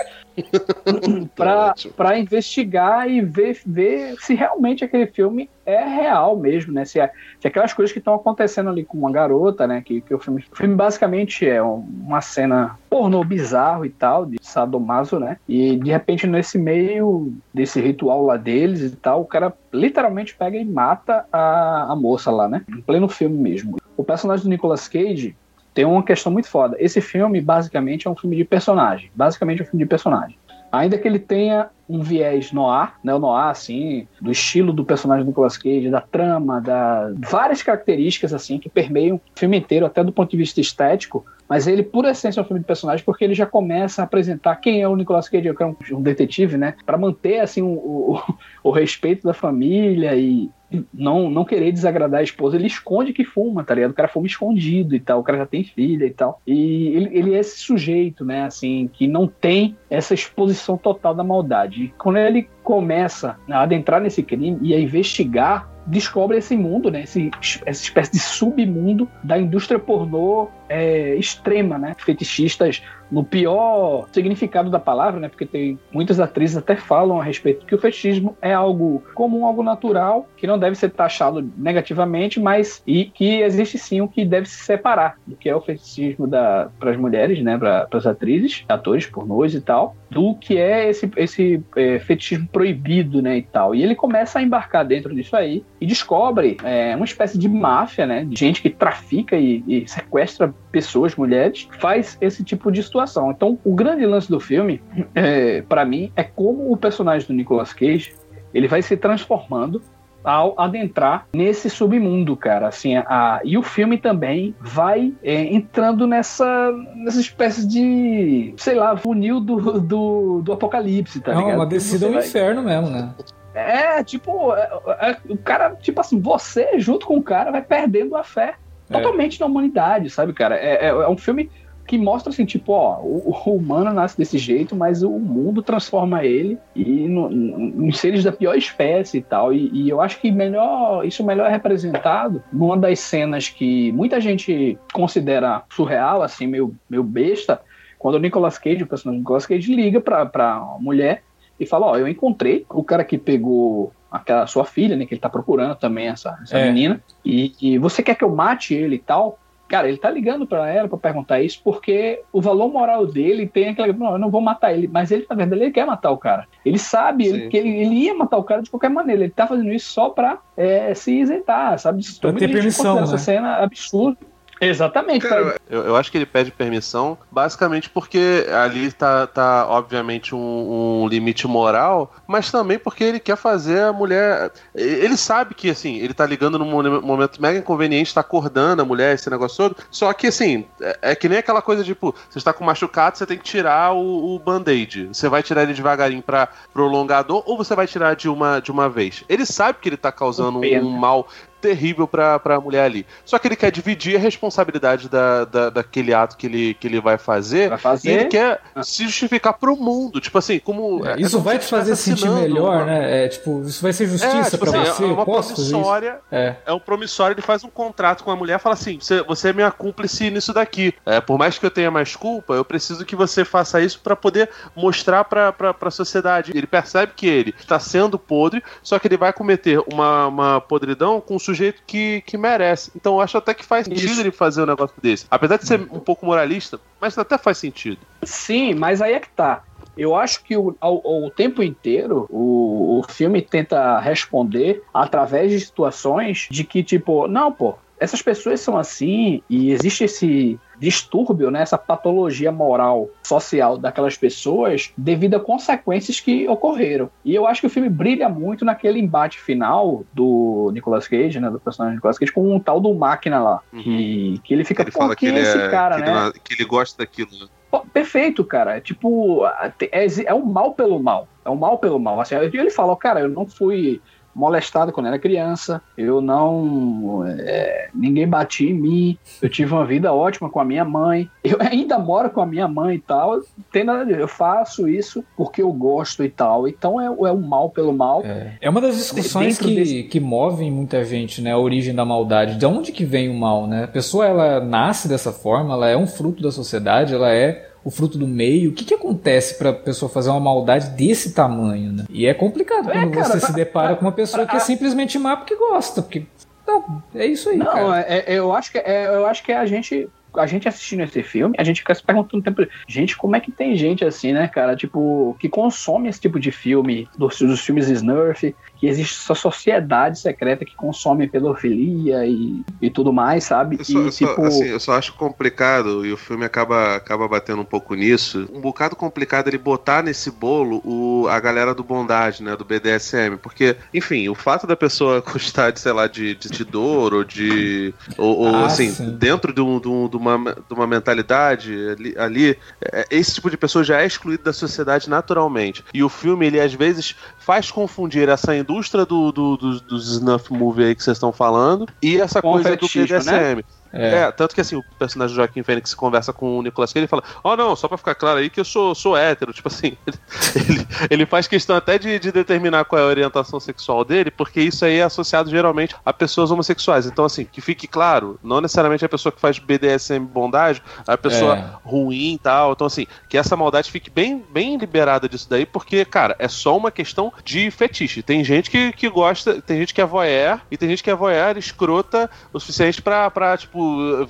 Ótimo. pra investigar e ver, ver se realmente aquele filme é real mesmo, né? Se, é, se aquelas coisas que estão acontecendo ali com uma garota, né? Que, que o, filme, o filme basicamente é um- uma cena pornô bizarro e tal, de sadomaso, né? E de repente nesse meio desse ritual lá deles e tal, o cara literalmente pega e mata a, a moça lá, né? Em pleno filme mesmo. O personagem do Nicolas Cage tem uma questão muito foda. Esse filme, basicamente, é um filme de personagem. Basicamente, é um filme de personagem. Ainda que ele tenha um viés noir, né? O noir, assim, do estilo do personagem do Nicolas Cage, da trama, da várias características, assim, que permeiam o filme inteiro, até do ponto de vista estético. Mas ele, por essência, é um filme de personagem porque ele já começa a apresentar quem é o Nicolas Cage, que é um, um detetive, né? Para manter, assim, o, o, o respeito da família e não, não querer desagradar a esposa, ele esconde que fuma, tá ligado? O cara fuma escondido e tal, o cara já tem filha e tal. E ele, ele é esse sujeito, né, assim, que não tem essa exposição total da maldade. Quando ele começa a adentrar nesse crime e a investigar, descobre esse mundo, né, esse, essa espécie de submundo da indústria pornô é, extrema, né, fetichistas no pior significado da palavra, né? Porque tem muitas atrizes até falam a respeito que o fetichismo é algo comum, algo natural, que não deve ser taxado negativamente, mas e que existe sim o que deve se separar do que é o fetichismo para as mulheres, né? Para as atrizes, atores, pornôs e tal, do que é esse, esse é, fetichismo proibido, né? E tal. E ele começa a embarcar dentro disso aí e descobre é, uma espécie de máfia, né? De gente que trafica e, e sequestra pessoas, mulheres, faz esse tipo de situação. Então, o grande lance do filme, é, para mim, é como o personagem do Nicolas Cage ele vai se transformando ao adentrar nesse submundo, cara. Assim, a, e o filme também vai é, entrando nessa, nessa espécie de, sei lá, funil do, do, do apocalipse, tá é ligado? uma descida ao vai- inferno mesmo, né? É, tipo, é, é, o cara, tipo assim, você junto com o cara vai perdendo a fé É. totalmente na humanidade, sabe, cara? É, é, é um filme que mostra assim, tipo, ó, o, o humano nasce desse jeito, mas o mundo transforma ele e no, no- em seres da pior espécie e tal. E, e eu acho que melhor, isso melhor é representado numa das cenas que muita gente considera surreal, assim, meio, meio besta, quando o Nicolas Cage, o personagem do Nicolas Cage, liga pra, pra mulher e fala, ó, eu encontrei o cara que pegou aquela sua filha, né, que ele tá procurando também, essa, essa É. menina, e, e você quer que eu mate ele e tal? Cara, ele tá ligando pra ela pra perguntar isso porque o valor moral dele tem aquela. Não, eu não vou matar ele. Mas ele, na verdade, ele quer matar o cara. Ele sabe ele, que ele, ele ia matar o cara de qualquer maneira. Ele tá fazendo isso só pra é, se isentar, sabe? Pra ter permissão, né? Essa cena absurda. Exatamente. Cara, eu, eu acho que ele pede permissão basicamente porque ali tá, tá obviamente, um, um limite moral, mas também porque ele quer fazer a mulher. Ele sabe que, assim, ele tá ligando num mo- momento mega inconveniente, tá acordando a mulher, esse negócio todo. Só que, assim, é, é que nem aquela coisa, tipo, você está com machucado, você tem que tirar o, o band-aid. Você vai tirar ele devagarinho pra prolongar a dor ou você vai tirar de uma, de uma vez? Ele sabe que ele tá causando pena. um mal terrível pra, pra mulher ali. Só que ele quer dividir a responsabilidade da, da, daquele ato que ele, que ele vai fazer. Pra E ele fazer. quer se justificar pro mundo. Tipo assim, como. é Isso como vai te fazer sentir melhor, uma- né? É, tipo, isso vai ser justiça É, tipo pra assim, você? é uma Posso fazer isso? promissória. É. É um promissório, ele faz um contrato com a mulher e fala assim: você, você é minha cúmplice nisso daqui. É, por mais que eu tenha mais culpa, eu preciso que você faça isso pra poder mostrar pra, pra, pra sociedade. Ele percebe que ele está sendo podre, só que ele vai cometer uma, uma podridão com um sujeito que, que merece. Então eu acho até que faz sentido Isso. ele fazer um negócio desse. Apesar de ser um pouco moralista, mas até faz sentido. Sim, mas aí é que tá. Eu acho que o, ao, ao tempo inteiro o, o filme tenta responder através de situações de que, tipo, não, pô, essas pessoas são assim e existe esse distúrbio, né, essa patologia moral social daquelas pessoas devido a consequências que ocorreram. E eu acho que o filme brilha muito naquele embate final do Nicolas Cage, né, do personagem Nicolas Cage, com um tal do máquina lá, uhum. que, que ele fica, ele fala que, ele esse é, cara, que né? Ele, que ele gosta daquilo, né? perfeito, cara. É tipo, é, é o mal pelo mal. É o mal pelo mal. Assim, ele fala, cara, eu não fui molestado quando era criança, eu não. É, ninguém batia em mim, eu tive uma vida ótima com a minha mãe, eu ainda moro com a minha mãe e tal, tem nada eu faço isso porque eu gosto e tal. Então é, é o mal pelo mal. É, é uma das discussões que, desse... que movem muita gente, né? A origem da maldade. De onde que vem o mal, né? A pessoa ela nasce dessa forma, ela é um fruto da sociedade, ela é o fruto do meio. O que, que acontece para a pessoa fazer uma maldade desse tamanho, né? E é complicado é, quando cara, você pra, se depara pra, com uma pessoa pra, que é simplesmente má porque gosta, porque não, é isso aí. Não, é, é, eu acho que é, eu acho que é a gente a gente assistindo esse filme, a gente fica se perguntando o tempo, gente, como é que tem gente assim, né, cara, tipo, que consome esse tipo de filme, dos, dos filmes Snurf, que existe essa sociedade secreta que consome pedofilia e, e tudo mais, sabe? Eu só, e, eu tipo... só, assim, eu só acho complicado, e o filme acaba, acaba batendo um pouco nisso, um bocado complicado ele botar nesse bolo o, a galera do bondade, né, do BDSM, porque, enfim, o fato da pessoa gostar de, sei lá, de, de, de dor ou de... ou, ou ah, assim, sim. dentro de um, de um, de uma, de uma mentalidade ali, ali é, esse tipo de pessoa já é excluído da sociedade naturalmente. E o filme, ele às vezes faz confundir essa indústria do, do, do, dos snuff movie aí que vocês estão falando e essa coisa do BDSM. Né? É. é. tanto que assim, o personagem do Joaquim Fênix conversa com o Nicolas Cage e fala: Ó, oh, não, só pra ficar claro aí que eu sou, sou hétero. Tipo assim, ele, ele faz questão até de, de determinar qual é a orientação sexual dele, porque isso aí é associado geralmente a pessoas homossexuais. Então, assim, que fique claro, não necessariamente a pessoa que faz BDSM bondade, a pessoa é. ruim e tal. Então, assim, que essa maldade fique bem, bem liberada disso daí, porque, cara, é só uma questão de fetiche. Tem gente que, que gosta, tem gente que é voyeur, e tem gente que é voyeur escrota o suficiente pra, pra tipo,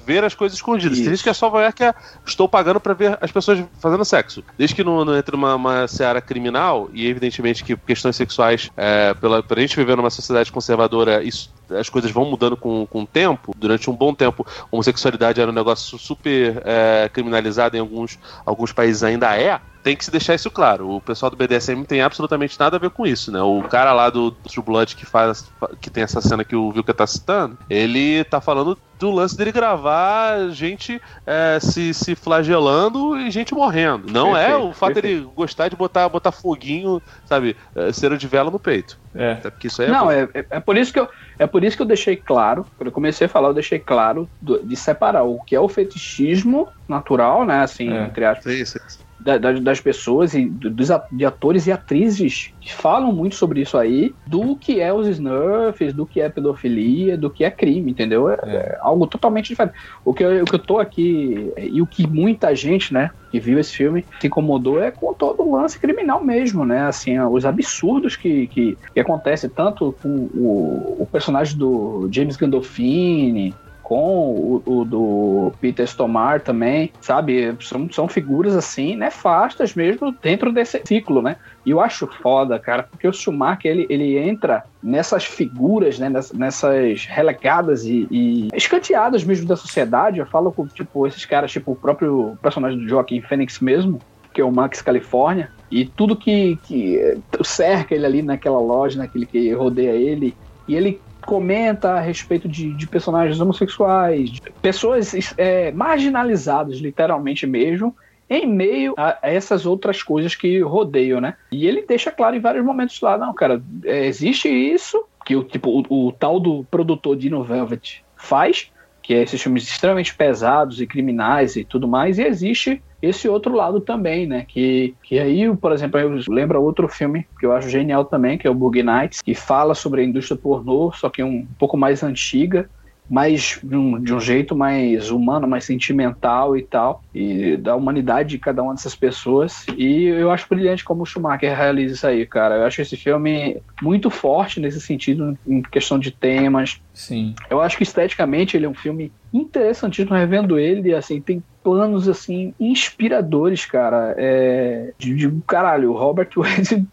ver as coisas escondidas. Isso. Tem gente que é só voyeur que é, estou pagando para ver as pessoas fazendo sexo. Desde que não, não entre uma, uma seara criminal, e evidentemente que questões sexuais, é, pela, pra gente viver numa sociedade conservadora, isso as coisas vão mudando com, com o tempo. Durante um bom tempo, homossexualidade era um negócio super é, criminalizado em alguns, alguns países ainda é tem que se deixar isso claro. O pessoal do BDSM tem absolutamente nada a ver com isso, né? O cara lá do True Blood que faz que tem essa cena que o Vilka tá citando, ele tá falando do lance dele gravar gente é, se, se flagelando e gente morrendo. Não perfeito, é o fato perfeito. dele gostar de botar, botar foguinho, sabe, é, cera de vela no peito. É. Até porque isso aí é Não, é, é, é, por isso que eu é por isso que eu deixei claro, quando eu comecei a falar, eu deixei claro do, de separar o que é o fetichismo natural, né, assim, é. entre aspas. Sim, sim da, das pessoas e dos de atores e atrizes que falam muito sobre isso aí, do que é os Smurfs, do que é pedofilia, do que é crime, entendeu? É, é. é algo totalmente diferente. O que, eu, o que eu tô aqui, e o que muita gente, né, que viu esse filme se incomodou é com todo o lance criminal mesmo, né? Assim, os absurdos que, que, que acontecem tanto com o, o personagem do James Gandolfini, com o, o do Peter Stomar também, sabe? São, são figuras assim, nefastas mesmo dentro desse ciclo, né? E eu acho foda, cara, porque o Schumacher ele, ele entra nessas figuras, né, nessas relegadas e, e, escanteadas mesmo da sociedade. Eu falo com, tipo, esses caras, tipo, o próprio personagem do Joaquim Phoenix mesmo, que é o Max California, e tudo que, que cerca ele ali naquela loja, naquele que rodeia ele, e ele comenta a respeito de, de personagens homossexuais, de pessoas é, marginalizadas, literalmente mesmo, em meio a essas outras coisas que rodeiam, né? E ele deixa claro em vários momentos lá, não, cara, é, existe isso que o tipo o, o tal do produtor Dino Velvet faz, que é esses filmes extremamente pesados e criminais e tudo mais, e existe esse outro lado também, né? Que, que aí, por exemplo, eu lembro outro filme que eu acho genial também, que é o Boogie Nights, que fala sobre a indústria pornô, só que um pouco mais antiga, mais de um, de um, jeito mais humano, mais sentimental e tal, e da humanidade de cada uma dessas pessoas. E eu acho brilhante como o Schumacher realiza isso aí, cara. Eu acho esse filme muito forte nesse sentido, em questão de temas. Sim. Eu acho que esteticamente ele é um filme interessantíssimo, revendo ele, assim, tem planos assim inspiradores, cara. É, de, de caralho, o Robert Wade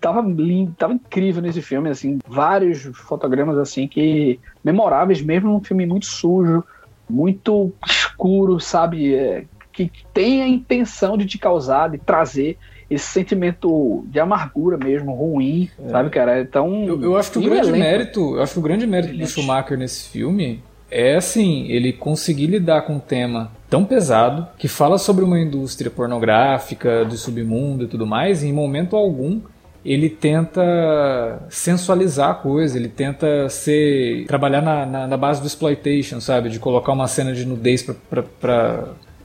tava lindo, tava incrível nesse filme, assim, vários fotogramas assim que memoráveis mesmo num filme muito sujo, muito escuro, sabe, é, que tem a intenção de te causar, de trazer esse sentimento de amargura mesmo, ruim, é. sabe, cara? Então, eu, eu acho que o grande mérito, eu acho que o grande mérito do Schumacher nesse filme é assim, ele conseguir lidar com um tema tão pesado que fala sobre uma indústria pornográfica, do submundo e tudo mais, e em momento algum ele tenta sensualizar a coisa, ele tenta ser trabalhar na, na, na base do exploitation, sabe, de colocar uma cena de nudez para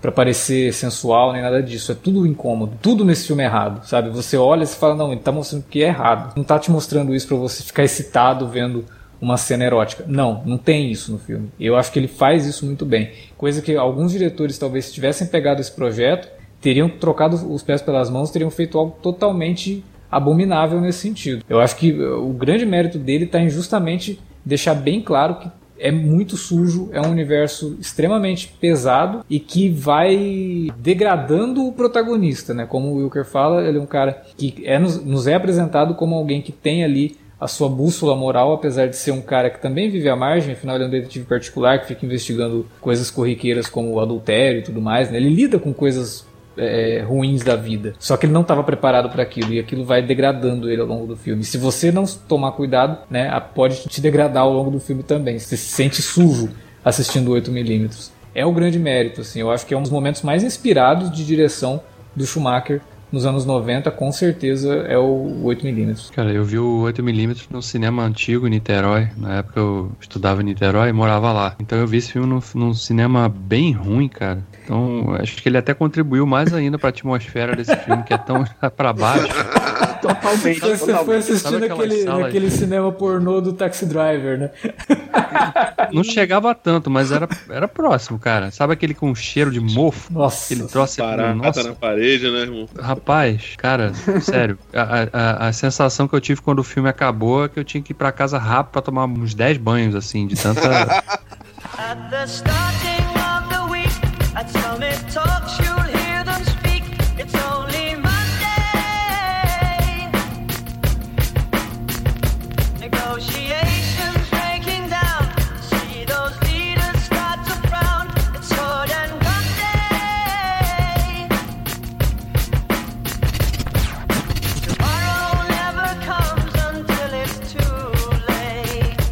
para parecer sensual nem nada disso. É tudo incômodo. Tudo nesse filme é errado, sabe? Você olha e fala, não, ele tá mostrando que é errado. Não tá te mostrando isso para você ficar excitado vendo uma cena erótica. Não, não tem isso no filme. Eu acho que ele faz isso muito bem. Coisa que alguns diretores talvez se tivessem pegado esse projeto, teriam trocado os pés pelas mãos, teriam feito algo totalmente abominável nesse sentido. Eu acho que o grande mérito dele está em justamente deixar bem claro que é muito sujo, é um universo extremamente pesado e que vai degradando o protagonista, né? Como o Wilker fala, ele é um cara que é, nos é apresentado como alguém que tem ali a sua bússola moral, apesar de ser um cara que também vive à margem, afinal ele é um detetive particular que fica investigando coisas corriqueiras como adultério e tudo mais, né? Ele lida com coisas é, ruins da vida. Só que ele não estava preparado para aquilo e aquilo vai degradando ele ao longo do filme. Se você não tomar cuidado, né, pode te degradar ao longo do filme também. Você se sente sujo assistindo 8mm. É o grande mérito, assim. Eu acho que é um dos momentos mais inspirados de direção do Schumacher nos anos 90, com certeza é o 8mm. Cara, eu vi o 8mm no cinema antigo em Niterói. Na época eu estudava em Niterói e morava lá. Então eu vi esse filme num, cinema bem ruim, cara. Então acho que ele até contribuiu mais ainda pra atmosfera desse filme, que é tão para baixo. Totalmente. Você totalmente. foi assistindo aquele, naquele cinema pornô do Taxi Driver, né? Não chegava tanto, mas era, era próximo, cara. Sabe aquele com cheiro de mofo? Nossa. Aquele troço Parar, nossa. na parede, né, irmão? Rapaz, cara, sério. A, a, a, sensação que eu tive quando o filme acabou é que eu tinha que ir pra casa rápido pra tomar uns 10 banhos, assim, de tanta. At the starting of the week, at Summit Talks,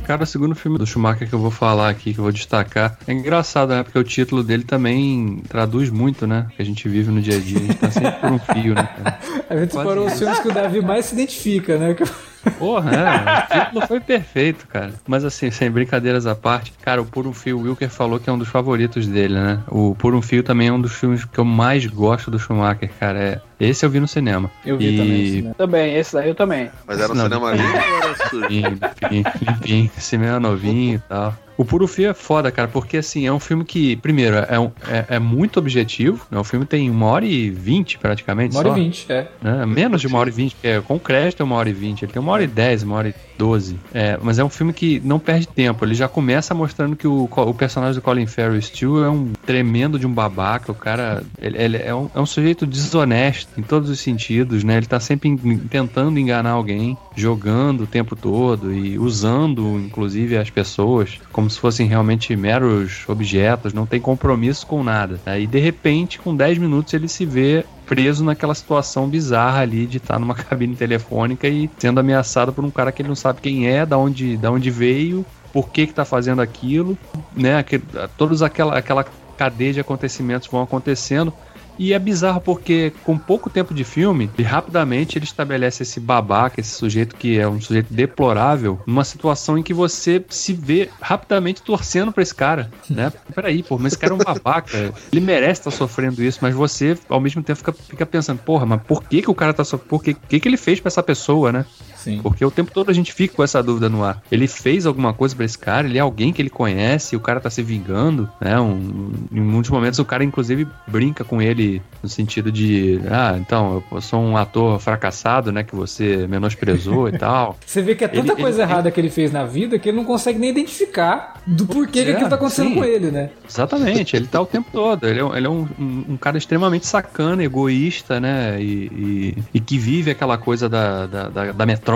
Cara, o segundo filme do Schumacher que eu vou falar aqui, que eu vou destacar, é engraçado, né? Porque o título dele também traduz muito, né? Que a gente vive no dia a dia, a gente tá sempre por um fio, né? Cara? A gente Quase separou os filmes que o Davi mais se identifica, né? Porra, é, o título foi perfeito, cara. Mas assim, sem brincadeiras à parte, cara, o Por um Fio, o Wilker falou que é um dos favoritos dele, né? O Por um Fio também é um dos filmes que eu mais gosto do Schumacher, cara. É, esse eu vi no cinema. Eu vi E- também. esse, né? Também, esse daí eu também. Mas era um Não. cinema? Limpinho, limpinho, limpinho. Cinema novinho e tal. O Puro Fio é foda, cara, porque assim, é um filme que, primeiro, é, um- é, é muito objetivo. Né? O filme tem uma hora e vinte praticamente. Uma hora só. e vinte, é. né? Menos de uma hora e vinte, porque com crédito é uma hora e vinte. Ele tem uma hora e dez, uma hora e doze. É, mas é um filme que não perde tempo. Ele já começa mostrando que o, o personagem do Colin Farrell, Stu, é um tremendo de um babaca. O cara ele, ele é, um, é um sujeito desonesto em todos os sentidos, né? Ele tá sempre en- tentando enganar alguém, jogando o tempo todo e usando, inclusive, as pessoas como se fossem realmente meros objetos, não tem compromisso com nada. né? E de repente, com 10 minutos, ele se vê preso naquela situação bizarra ali de estar numa cabine telefônica e sendo ameaçado por um cara que ele não sabe quem é, da onde, da onde veio, por que que tá fazendo aquilo, né? Aquele, todos aquela, aquela cadeia de acontecimentos vão acontecendo. E é bizarro porque com pouco tempo de filme, e rapidamente ele estabelece esse babaca, esse sujeito que é um sujeito deplorável, numa situação em que você se vê rapidamente torcendo pra esse cara, né? Peraí, pô, mas esse cara é um babaca, ele merece estar sofrendo isso, mas você ao mesmo tempo fica, fica pensando, porra, mas por que que o cara tá sofrendo? Por que, que que ele fez pra essa pessoa, né? Sim. Porque o tempo todo a gente fica com essa dúvida no ar. Ele fez alguma coisa pra esse cara? Ele é alguém que ele conhece? O cara tá se vingando? Né? Um- em muitos momentos o cara, inclusive, brinca com ele no sentido de: ah, então, eu sou um ator fracassado, né? Que você menosprezou e tal. Você vê que é tanta Ele- coisa ele- errada que ele fez na vida que ele não consegue nem identificar do porquê que é, aquilo tá acontecendo sim. com ele, né? Exatamente, ele tá o tempo todo. Ele é, um- ele é um, um- um cara extremamente sacana, egoísta, né? E, e- e que vive aquela coisa da, da, da- da metrópole,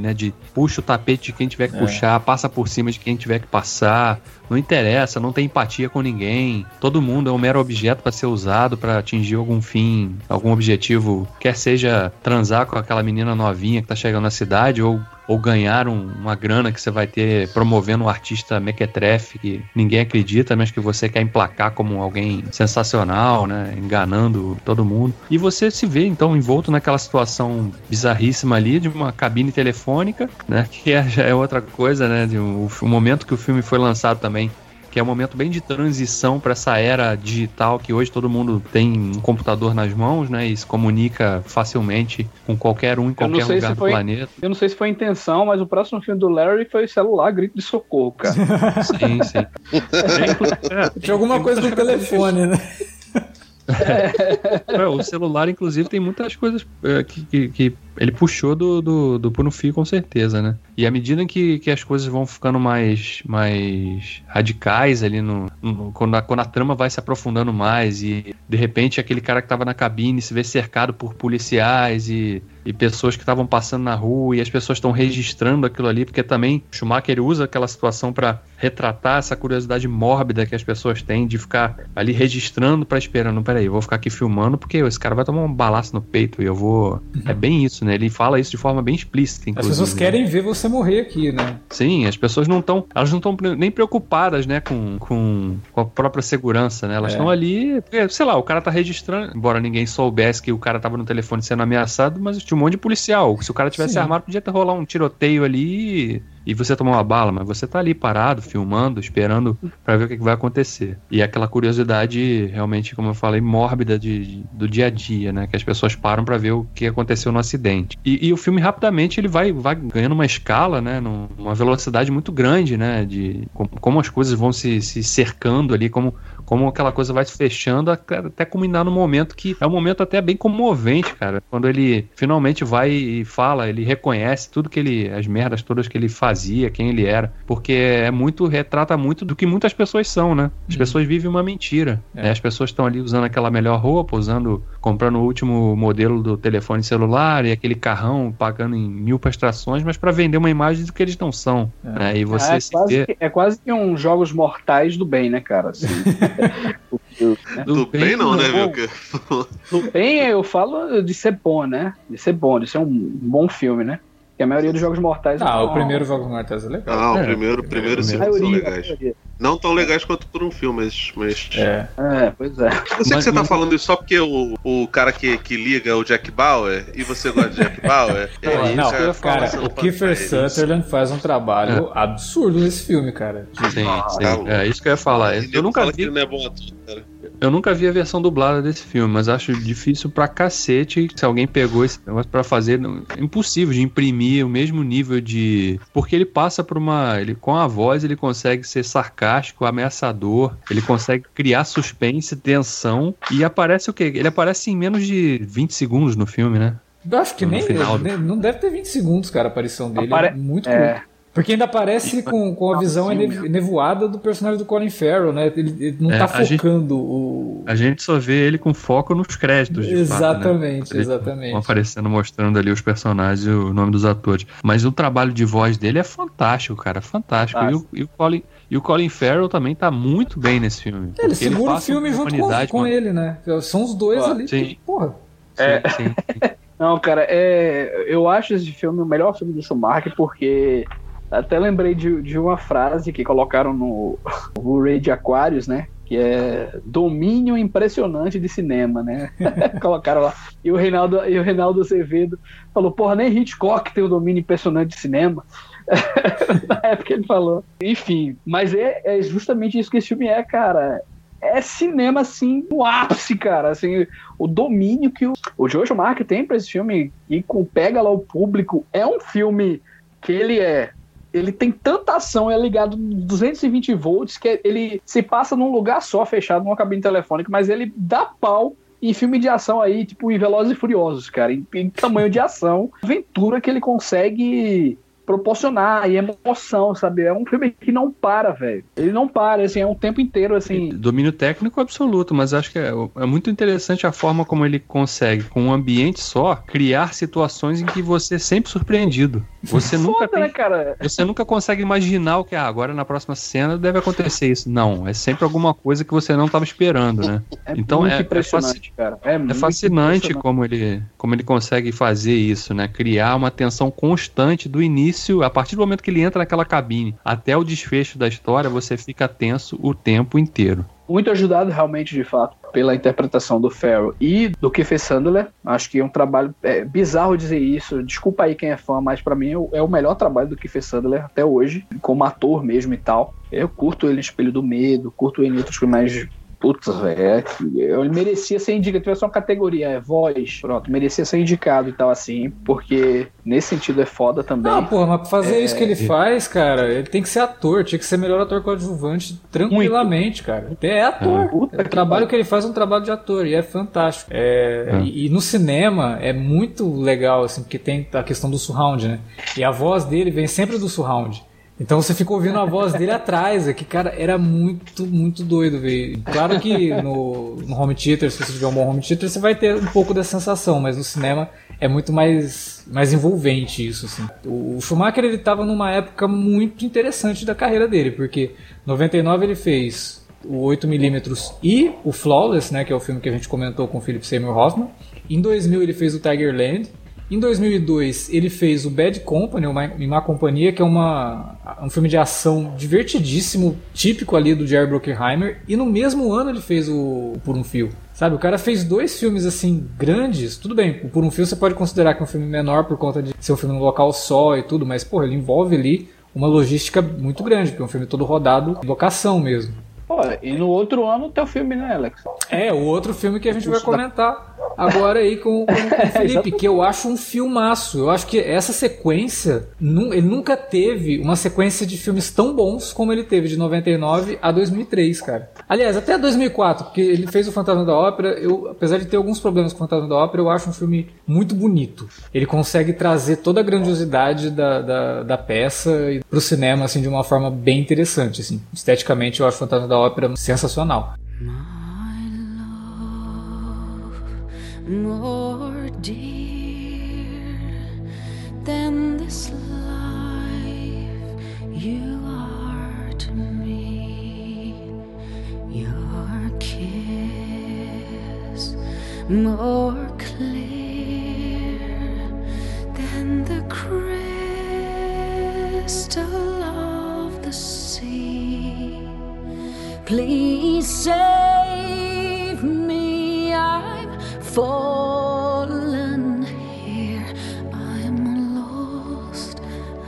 né? De puxa o tapete de quem tiver que É. puxar, passa por cima de quem tiver que passar. Não interessa, não tem empatia com ninguém. Todo mundo é um mero objeto para ser usado para atingir algum fim, algum objetivo, quer seja transar com aquela menina novinha que tá chegando na cidade ou ou ganhar um- uma grana que você vai ter promovendo um artista mequetrefe que ninguém acredita, mas que você quer emplacar como alguém sensacional, né? Enganando todo mundo. E você se vê, então, envolto naquela situação bizarríssima ali de uma cabine telefônica, né? Que é, já é outra coisa, né? De um- o momento que o filme foi lançado também que é um momento bem de transição para essa era digital que hoje todo mundo tem um computador nas mãos, né, e se comunica facilmente com qualquer um em qualquer sei lugar se do foi- planeta. Eu não sei se foi intenção, mas o próximo filme do Larry foi celular, grito de socorro, cara. Sim, sim. É, Tinha alguma coisa no telefone, né? É, o celular, inclusive, tem muitas coisas é, que, que- que ele puxou do, do, do Puno Fio, com certeza, né? E à medida que, que as coisas vão ficando mais, mais radicais ali, no, no- quando, a, quando a trama vai se aprofundando mais e, de repente, aquele cara que tava na cabine se vê cercado por policiais e, e pessoas que estavam passando na rua e as pessoas estão registrando aquilo ali, porque também Schumacher usa aquela situação para retratar essa curiosidade mórbida que as pessoas têm de ficar ali registrando para esperar. Não, peraí, eu vou ficar aqui filmando porque esse cara vai tomar um balaço no peito e eu vou. É bem isso, né? Ele fala isso de forma bem explícita, As inclusive. pessoas né? querem ver você morrer aqui, né? Sim, as pessoas não estão. Elas não estão nem preocupadas, né, com, com, com a própria segurança, né? Elas É. estão ali. porque, Sei lá, o cara tá registrando. Embora ninguém soubesse que o cara tava no telefone sendo ameaçado, mas tinha um monte de policial. Se o cara tivesse Sim. armado, podia ter rolar um tiroteio ali e você tomar uma bala, mas você tá ali parado, filmando, esperando pra ver o que, que vai acontecer. E aquela curiosidade, realmente, como eu falei, mórbida de, de- do dia a dia, né? Que as pessoas param pra ver o que aconteceu no acidente. E, e o filme, rapidamente, ele vai, vai ganhando uma escala, né? num- Uma velocidade muito grande, né? De como, como as coisas vão se, se cercando ali, como, como aquela coisa vai se fechando até culminar no momento que é um momento até bem comovente, cara. Quando ele finalmente vai e fala, ele reconhece tudo que ele, as merdas todas que ele fazia, quem ele era, porque é muito, retrata muito do que muitas pessoas são, né? As pessoas vivem uma mentira. É. né? As pessoas estão ali usando aquela melhor roupa, usando, comprando o último modelo do telefone celular e aquele carrão, pagando em mil prestações, mas para vender uma imagem do que eles não são. É. né? E você é, se quase vê que, é quase que um Jogos Mortais do bem, né, cara? Assim, Do bem não, né, viu? do bem eu falo de ser bom, né? De ser bom, de ser um bom filme, né? Porque a maioria dos Jogos Mortais... Ah, não- o primeiro Jogos Mortais é legal. É, o primeiro, primeiro e o A segundo Não tão legais quanto por um filme, mas. mas... É. É, pois é. Eu sei Mas- que você tá mas- falando isso só porque o, o cara que, que liga é o Jack Bauer e você gosta de Jack Bauer. não, vai falar cara, assim, o não Kiefer. Sutherland faz um trabalho absurdo nesse filme, cara. Sim, sim. tá. É isso que eu ia falar. Ele Eu nunca fala que vi ele não é bom ator, cara. Eu nunca vi a versão dublada desse filme, mas acho difícil pra cacete se alguém pegou esse negócio pra fazer. não- É impossível de imprimir o mesmo nível de. Porque ele passa por uma. Ele, com a voz, ele consegue ser sarcástico, ameaçador, ele consegue criar suspense, tensão. E aparece o quê? Ele aparece em menos de 20 segundos no filme, né? Eu acho que No nem. final. Não deve ter 20 segundos, cara, a aparição dele. Apare- É muito É. curto. Porque ainda aparece com, com a visão Sim, ene- nevoada do personagem do Colin Farrell, né? Ele, ele não É, tá a gente- focando o. A gente só vê ele com foco nos créditos. de fato, né? Exatamente, exatamente. Vão aparecendo, mostrando ali os personagens e o nome dos atores. Mas o trabalho de voz dele é fantástico, cara. Fantástico. E o, e o Colin, e o Colin Farrell também tá muito bem nesse filme. Ele porque segura o passa filme junto com, com ele, né? São os dois Ó, ali. sim. que, porra. É. Sim, sim. Não, cara, é, eu acho esse filme o melhor filme do Schumacher porque até lembrei de, de uma frase que colocaram no Blu-ray de Aquários, né? Que é domínio impressionante de cinema, né? colocaram lá. E o Reinaldo, e o Reinaldo Azevedo falou: porra, nem Hitchcock tem o domínio impressionante de cinema. Na época ele falou. Enfim, mas é, é justamente isso que esse filme é, cara. é cinema, assim, no ápice, cara. Assim, o domínio que o, o Jojo Mark tem pra esse filme e com, pega lá o público. É um filme que ele é. Ele tem tanta ação, é ligado 220 volts, que ele se passa num lugar só, fechado, numa cabine telefônica, mas ele dá pau em filme de ação aí, tipo em Velozes e Furiosos, cara, em, em tamanho de ação, aventura que ele consegue proporcionar e emoção, sabe? É um filme que não para, velho. Ele não para, assim, é um tempo inteiro, assim. Domínio técnico absoluto, mas acho que é, é muito interessante a forma como ele consegue, com um ambiente só, criar situações em que você é sempre surpreendido. Você nunca Foda, né, tem, cara? você nunca consegue imaginar o que ah, agora na próxima cena deve acontecer isso. Não, é sempre alguma coisa que você não estava esperando, né? É Então, muito é- é impressionante, cara. É, É fascinante impressionante. como ele, como ele consegue fazer isso, né? Criar uma tensão constante do início, a partir do momento que ele entra naquela cabine, até o desfecho da história, você fica tenso o tempo inteiro. Muito ajudado, realmente, de fato, pela interpretação do Farrell e do Kiefer Sandler. Acho que é um trabalho é, bizarro dizer isso. Desculpa aí quem é fã, mas pra mim é o melhor trabalho do Kiefer Sandler até hoje, como ator mesmo e tal. Eu curto ele Espelho do Medo, curto ele em outros filmes mais Putz, velho, é, ele merecia ser indicado. Tivesse uma categoria, é voz, pronto, merecia ser indicado e tal assim, porque nesse sentido é foda também. Ah, porra, mas pra fazer isso que ele faz, cara, ele tem que ser ator, tinha que ser melhor ator coadjuvante tranquilamente, cara. É ator. Puta o trabalho que ele faz é um trabalho de ator e é fantástico. É, e, e no cinema é muito legal, assim, porque tem a questão do surround, né? E a voz dele vem sempre do surround. Então você fica ouvindo a voz dele atrás, é que, cara, era muito, muito doido, velho. Claro que no, no home theater, se você tiver um bom home theater, você vai ter um pouco dessa sensação, mas no cinema é muito mais, mais envolvente isso, assim. O, o Schumacher, ele tava numa época muito interessante da carreira dele, porque em 99 ele fez o 8mm e o Flawless, né, que é o filme que a gente comentou com o Philip Seymour Hoffman. Em 2000 ele fez o Tigerland. Em 2002 ele fez o Bad Company, uma, Má Companhia, que é uma, um filme de ação divertidíssimo, típico ali do Jerry Bruckheimer. E no mesmo ano ele fez o, Por um Fio. Sabe, o cara fez dois filmes assim grandes. Tudo bem, o Por um Fio você pode considerar que é um filme menor por conta de ser um filme no local só e tudo, mas pô, ele envolve ali uma logística muito grande, porque é um filme todo rodado locação mesmo. Pô, e no outro ano tem o filme, né, Alex? É, o outro filme que a gente vai comentar agora aí com, com, com o Felipe, que eu acho um filmaço. Eu acho que essa sequência, ele nunca teve uma sequência de filmes tão bons como ele teve de 99 a 2003, cara. Aliás, até 2004, porque ele fez o Fantasma da Ópera, eu, apesar de ter alguns problemas com o Fantasma da Ópera, eu acho um filme muito bonito. Ele consegue trazer toda a grandiosidade da, da, da peça pro cinema, assim, de uma forma bem interessante, assim. Esteticamente, eu acho o Fantasma da Ópera sensacional. more clear than the crystal Please save me. I'm fallen here. I'm lost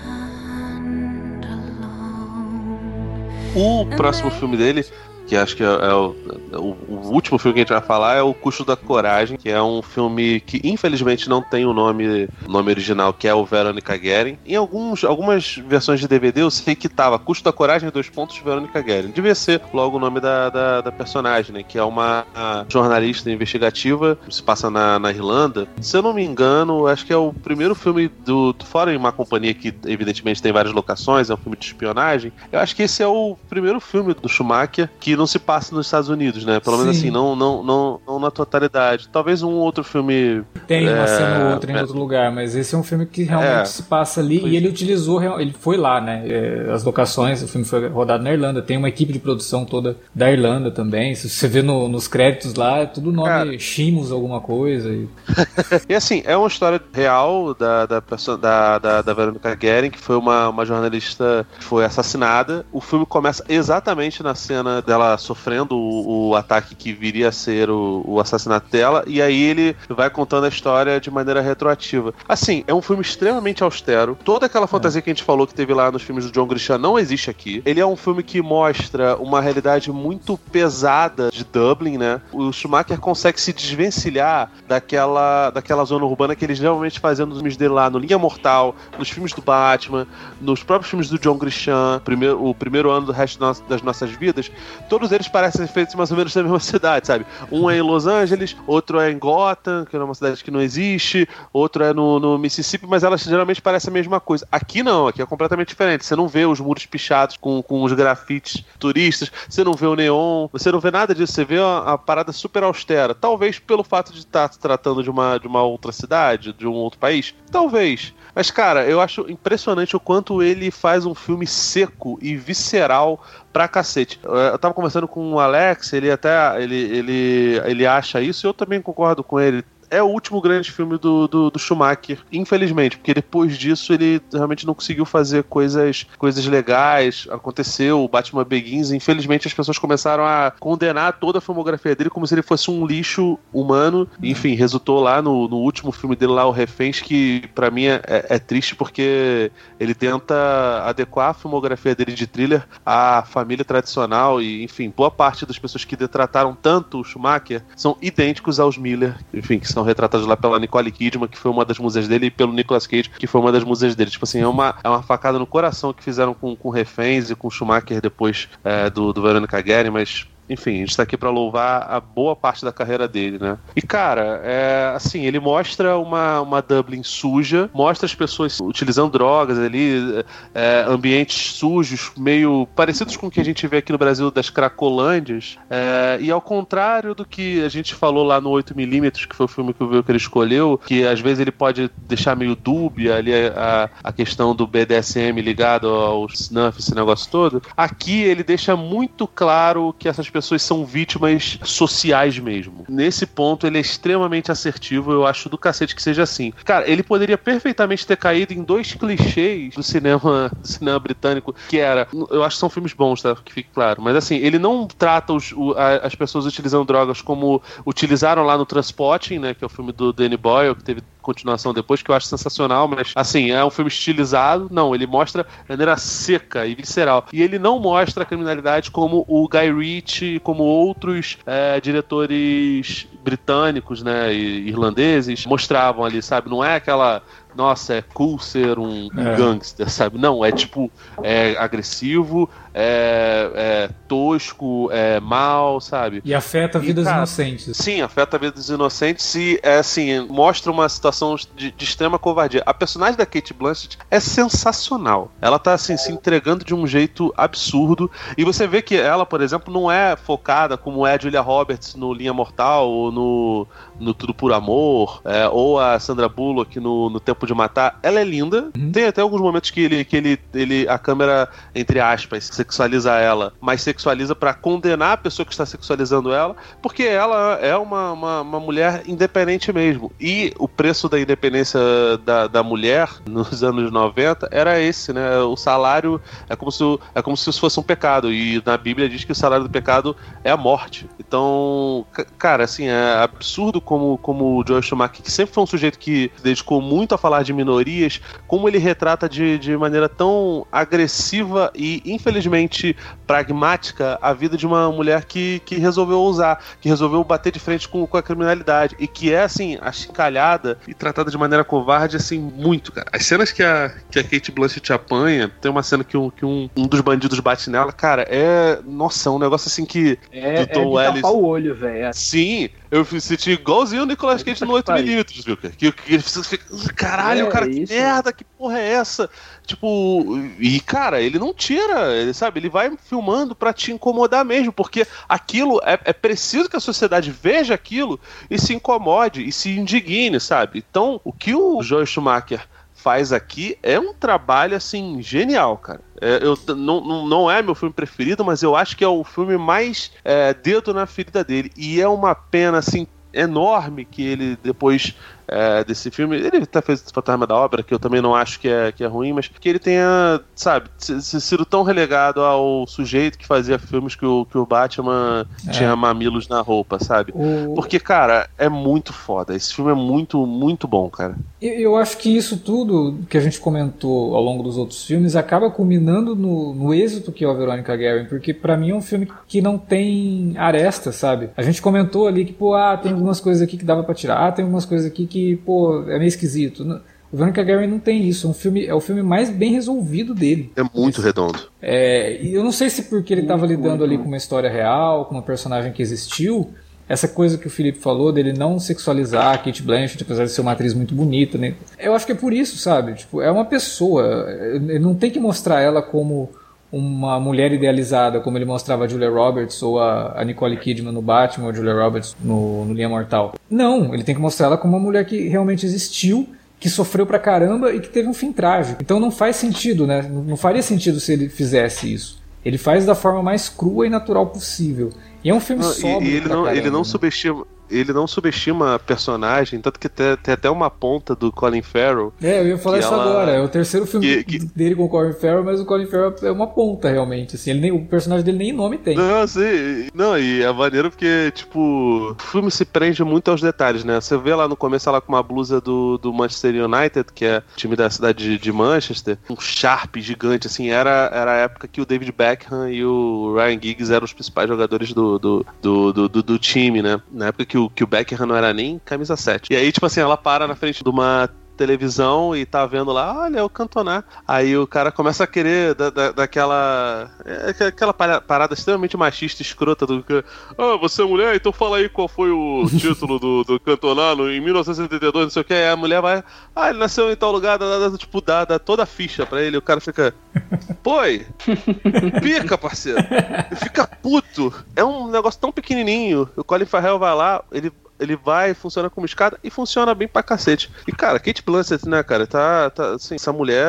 and alone. O próximo filme dele, que acho que é, é o, o- o último filme que a gente vai falar, é O Custo da Coragem, que é um filme que infelizmente não tem o nome, nome original, que é o Veronica Guerin. Em alguns, algumas versões de DVD eu sei que tava Custo da Coragem, dois pontos, Veronica Guerin. Devia ser logo o nome da, da, da personagem, né? Que é uma jornalista investigativa, se passa na, na Irlanda. Se eu não me engano, acho que é o primeiro filme do. Fora em uma companhia que evidentemente tem várias locações, é um filme de espionagem. Eu acho que esse é o primeiro filme do Schumacher que não se passa nos Estados Unidos, né? Pelo menos Sim. assim, não, não, não, não na totalidade. Talvez um outro filme. Tem uma É, cena ou outra em é. outro lugar, mas esse é um filme que realmente É. se passa ali Pois e ele utilizou, real- ele foi lá, né? é, as locações, o filme foi rodado na Irlanda, tem uma equipe de produção toda da Irlanda também. Se você vê no- nos créditos lá, é tudo nome Cara. Shimos alguma coisa. e- E assim, é uma história real da, da, da, da, da Veronica Guerin, que foi uma, uma jornalista que foi assassinada. O filme começa exatamente na cena dela sofrendo o, o ataque que viria a ser o, o assassinato dela, e aí ele vai contando a história de maneira retroativa. Assim, é um filme extremamente austero. Toda aquela fantasia que a gente falou que teve lá nos filmes do John Grisham não existe aqui. Ele é um filme que mostra uma realidade muito pesada de Dublin, né? O Schumacher consegue se desvencilhar daquela, daquela zona urbana que eles geralmente faziam nos filmes dele lá, no Linha Mortal, nos filmes do Batman, nos próprios filmes do John Grisham, primeiro, o primeiro ano do resto das- das nossas vidas. Todos eles parecem feitos mais ou menos na mesma cidade, sabe? Um é em Los Angeles, outro é em Gotham, que é uma cidade que não existe, outro é no, no Mississippi, mas elas geralmente parecem a mesma coisa. Aqui não, aqui é completamente diferente. Você não vê os muros pichados com, com os grafites turistas, você não vê o neon, você não vê nada disso, você vê uma parada super austera. Talvez pelo fato de estar se tratando de uma, de uma outra cidade, de um outro país. Talvez. Mas, cara, eu acho impressionante o quanto ele faz um filme seco e visceral pra cacete. Eu tava conversando com o Alex, ele até ele, ele, ele acha isso e eu também concordo com ele. É o último grande filme do, do, do Schumacher, infelizmente, porque depois disso ele realmente não conseguiu fazer coisas, coisas legais. Aconteceu o Batman Begins, infelizmente as pessoas começaram a condenar toda a filmografia dele como se ele fosse um lixo humano. Enfim, resultou lá no, no último filme dele lá, O Reféns, que pra mim é, é triste porque ele tenta adequar a filmografia dele de thriller à família tradicional e, enfim, boa parte das pessoas que detrataram tanto o Schumacher são idênticos aos Miller, enfim, que são retratados lá pela Nicole Kidman, que foi uma das musas dele, e pelo Nicolas Cage, que foi uma das musas dele. Tipo assim, é uma, é uma facada no coração que fizeram com, com Reféns e com Schumacher depois é, do, do Veronica Guerin, mas enfim, a gente tá aqui pra louvar a boa parte da carreira dele, né? E, cara, é, assim, ele mostra uma, uma Dublin suja, mostra as pessoas utilizando drogas ali, é, ambientes sujos, meio parecidos com o que a gente vê aqui no Brasil das Cracolândias. É, e ao contrário do que a gente falou lá no 8mm, que foi o filme que o Wilker escolheu, que às vezes ele pode deixar meio dúbia ali a, a questão do BDSM ligado ao snuff, esse negócio todo, aqui ele deixa muito claro que essas pessoas são vítimas sociais mesmo. Nesse ponto, ele é extremamente assertivo. Eu acho do cacete que seja assim. Cara, ele poderia perfeitamente ter caído em dois clichês do cinema, do cinema britânico, que era. Eu acho que são filmes bons, tá? Que fique claro. Mas assim, ele não trata os, o- a- as pessoas utilizando drogas como utilizaram lá no Transporting, né? Que é o filme do Danny Boyle, que teve continuação depois, que eu acho sensacional, mas assim, é um filme estilizado. Não, ele mostra de maneira seca e visceral. E ele não mostra a criminalidade como o Guy Ritchie, como outros é, diretores britânicos, né, e irlandeses mostravam ali, sabe? Não é aquela nossa, é cool ser um, É. gangster, sabe? Não, é tipo, é agressivo, é, é tosco, é mal, sabe? E afeta E, vidas cara, inocentes. Sim, afeta a vida dos inocentes e, é, assim, mostra uma situação de, de extrema covardia. A personagem da Kate Blanchett é sensacional. Ela tá, assim, se entregando de um jeito absurdo. E você vê que ela, por exemplo, não é focada como é a Julia Roberts no Linha Mortal ou no, no Tudo por Amor, é, ou a Sandra Bullock no, no Tempo de Matar. Ela é linda. Tem até alguns momentos que ele, que ele, ele a câmera, entre aspas, sexualiza ela, mas sexualiza pra condenar a pessoa que está sexualizando ela, porque ela é uma, uma, uma mulher independente mesmo. E o preço da independência da, da mulher nos anos 90 era esse, né? O salário é como se, é como se isso fosse um pecado. E na Bíblia diz que o salário do pecado é a morte. Então, ca- cara, assim, é absurdo como, como o Joel Schumacher, que sempre foi um sujeito que dedicou muito a falar de minorias, como ele retrata de, de maneira tão agressiva e, infelizmente, pragmática a vida de uma mulher que, que resolveu ousar, que resolveu bater de frente com, com a criminalidade e que é, assim, achincalhada e tratada de maneira covarde, assim, muito, cara. As cenas que a, que a Kate Blanchett apanha, tem uma cena que um, que um, um dos bandidos bate nela, cara, é. Nossa, um negócio assim que. É, é Do Tom de Ellis. tapar o olho, velho. Sim, eu me senti igualzinho o Nicolas Cage no Puta que 8mm, viu? Que, que ele fica. Caralho, É, cara, que isso. merda, que porra é essa? Tipo, e cara, ele não tira, ele sabe, ele vai filmando pra te incomodar mesmo, porque aquilo é, é preciso que a sociedade veja aquilo e se incomode e se indigne, sabe? Então, o que o Joel Schumacher faz aqui é um trabalho assim genial, cara. É, eu, não, não é meu filme preferido, mas eu acho que é o filme mais é, dedo na ferida dele. E é uma pena assim enorme que ele depois é, desse filme. Ele até fez Fantasma da Ópera, que eu também não acho que é, que é ruim, mas que ele tenha, sabe, sido tão relegado ao sujeito que fazia filmes que o, que o Batman tinha mamilos na roupa, sabe? O- Porque, cara, é muito foda. Esse filme é muito, muito bom, cara. Eu eu acho que isso tudo que a gente comentou ao longo dos outros filmes acaba culminando no, no êxito que é o Veronica Guerin, porque pra mim é um filme que não tem aresta, sabe? A gente comentou ali que, pô, ah, tem algumas coisas aqui que dava pra tirar, ah, tem algumas coisas aqui que, pô, é meio esquisito. O Veronica Guerin não tem isso, é, um filme, é o filme mais bem resolvido dele. É muito redondo. É, e eu não sei se porque ele estava lidando muito, ali com uma história real, com uma personagem que existiu, essa coisa que o Felipe falou dele não sexualizar a Kate Blanchett, apesar de ser uma atriz muito bonita, né? Eu acho que é por isso, sabe? Tipo, é uma pessoa, ele não tem que mostrar ela como uma mulher idealizada, como ele mostrava a Julia Roberts ou a, a Nicole Kidman no Batman, ou a Julia Roberts no, no Linha Mortal. Não, ele tem que mostrar ela como uma mulher que realmente existiu, que sofreu pra caramba e que teve um fim trágico. Então não faz sentido, né? Não faria sentido se ele fizesse isso. Ele faz da forma mais crua e natural possível. E é um filme Não, e- sóbrio e ele não, ele caramba, não né? subestima. Ele não subestima a personagem, tanto que tem, tem até uma ponta do Colin Farrell. É, eu ia falar isso ela- agora. É o terceiro filme que- que- dele com o Colin Farrell, mas o Colin Farrell é uma ponta, realmente. Assim, ele nem, o personagem dele nem nome tem. Não, assim, não, e é maneiro porque, tipo, o filme se prende muito aos detalhes, né? Você vê lá no começo ela com uma blusa do, do Manchester United, que é o time da cidade de, de Manchester, um Sharp gigante, assim, era, era a época que o David Beckham e o Ryan Giggs eram os principais jogadores do, do, do, do, do- do time, né? Na época que o, que o Beckham não era nem camisa 7. E aí, tipo assim, ela para na frente de uma televisão e tá vendo lá, olha, é o Cantona. Aí o cara começa a querer da, da- daquela. é, aquela para- parada extremamente machista, escrota do que. Ah, você é mulher, então fala aí qual foi o título do, do Cantona no- em 1972, não sei o que. Aí a mulher vai. Ah, ele nasceu em tal lugar, dá, dá- tipo, dá, dá toda a ficha pra ele, o cara fica. Poi! Pica, parceiro! Ele fica puto! É um negócio tão pequenininho. O Colin Farrell vai lá, ele. Ele vai, funciona como escada e funciona bem pra cacete. E, cara, Kate Blanchett, né, cara, tá, tá assim, essa mulher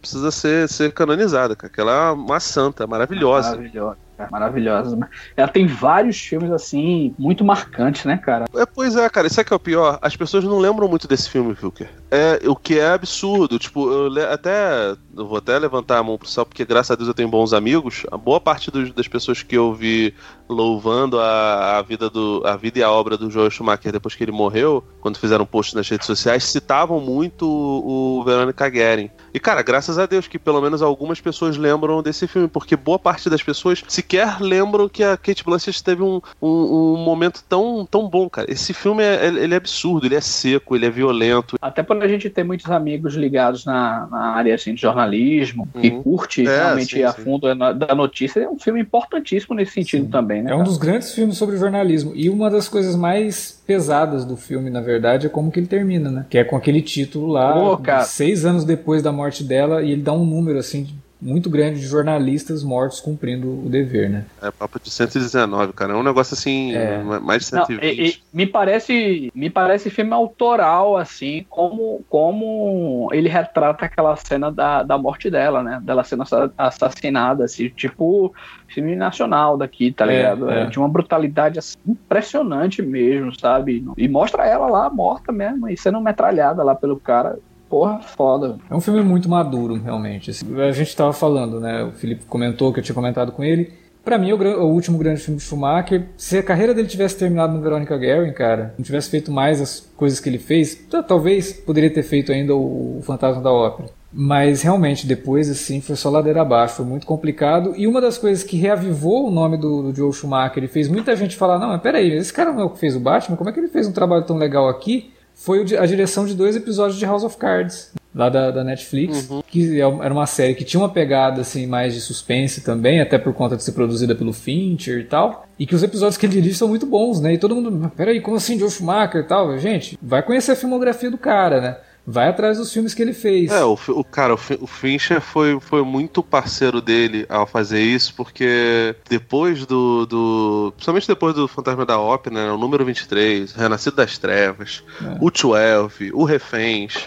precisa ser, ser canonizada, cara, que ela é uma santa, maravilhosa. Maravilhosa. Cara, Maravilhosa. Ela tem vários filmes, assim, muito marcantes, né, cara? É, pois é, cara, isso é que é o pior. As pessoas não lembram muito desse filme, Wilker. É, o que é absurdo. Tipo, eu até. Eu vou até levantar a mão pro céu, porque graças a Deus eu tenho bons amigos. A boa parte dos- das pessoas que eu vi louvando a, a vida do. a vida e a obra do Joel Schumacher depois que ele morreu, quando fizeram post nas redes sociais, citavam muito o, o Veronica Guerin. E, cara, graças a Deus que pelo menos algumas pessoas lembram desse filme, porque boa parte das pessoas sequer lembram que a Kate Blanchett teve um, um, um momento tão, tão bom, cara. Esse filme é, ele é absurdo, ele é seco, ele é violento. Até por a gente ter muitos amigos ligados na, na área assim, de jornalismo, que Uhum. curte É, realmente sim, a sim. fundo da notícia, é um filme importantíssimo nesse sentido Sim. também, né? É um dos grandes filmes sobre jornalismo. E uma das coisas mais pesadas do filme, na verdade, é como que ele termina, né? Que é com aquele título lá, Pô, cara. seis anos depois da morte dela, e ele dá um número, assim, muito grande de jornalistas mortos cumprindo o dever, né? É papo de 119, cara. É um negócio assim, É. mais de Não, 120. e- e me parece me parece filme autoral assim como como ele retrata aquela cena da, da morte dela né dela sendo assa- assassinada assim tipo filme nacional daqui tá É, ligado é. É, de uma brutalidade assim, impressionante mesmo sabe e mostra ela lá morta mesmo e sendo metralhada lá pelo cara porra foda É um filme muito maduro, realmente. assim. A gente tava falando, né? O Felipe comentou que eu tinha comentado com ele. Pra mim, o, último grande filme de Schumacher. Se a carreira dele tivesse terminado no Veronica Guerin, cara, não tivesse feito mais as coisas que ele fez, talvez poderia ter feito ainda o, Fantasma da Ópera. Mas realmente, depois, assim, foi só ladeira abaixo, foi muito complicado. E uma das coisas que reavivou o nome do, do Joe Schumacher e fez muita gente falar: não, mas peraí, esse cara não é o que fez o Batman? Como é que ele fez um trabalho tão legal aqui? Foi a direção de dois episódios de House of Cards, lá da, da Netflix, que é era uma série que tinha uma pegada assim mais de suspense também, até por conta de ser produzida pelo Fincher e tal. E que os episódios que ele dirige são muito bons, né? E todo mundo, "Mas peraí, como assim, Joe Schumacher e tal? Gente, vai conhecer a filmografia do cara, né? Vai atrás dos filmes que ele fez. É, o, o cara, o, o Fincher foi, foi muito parceiro dele ao fazer isso, porque depois do. do principalmente depois do Fantasma da Ópera, né, o número 23, Renascido das Trevas, o 12, o Reféns,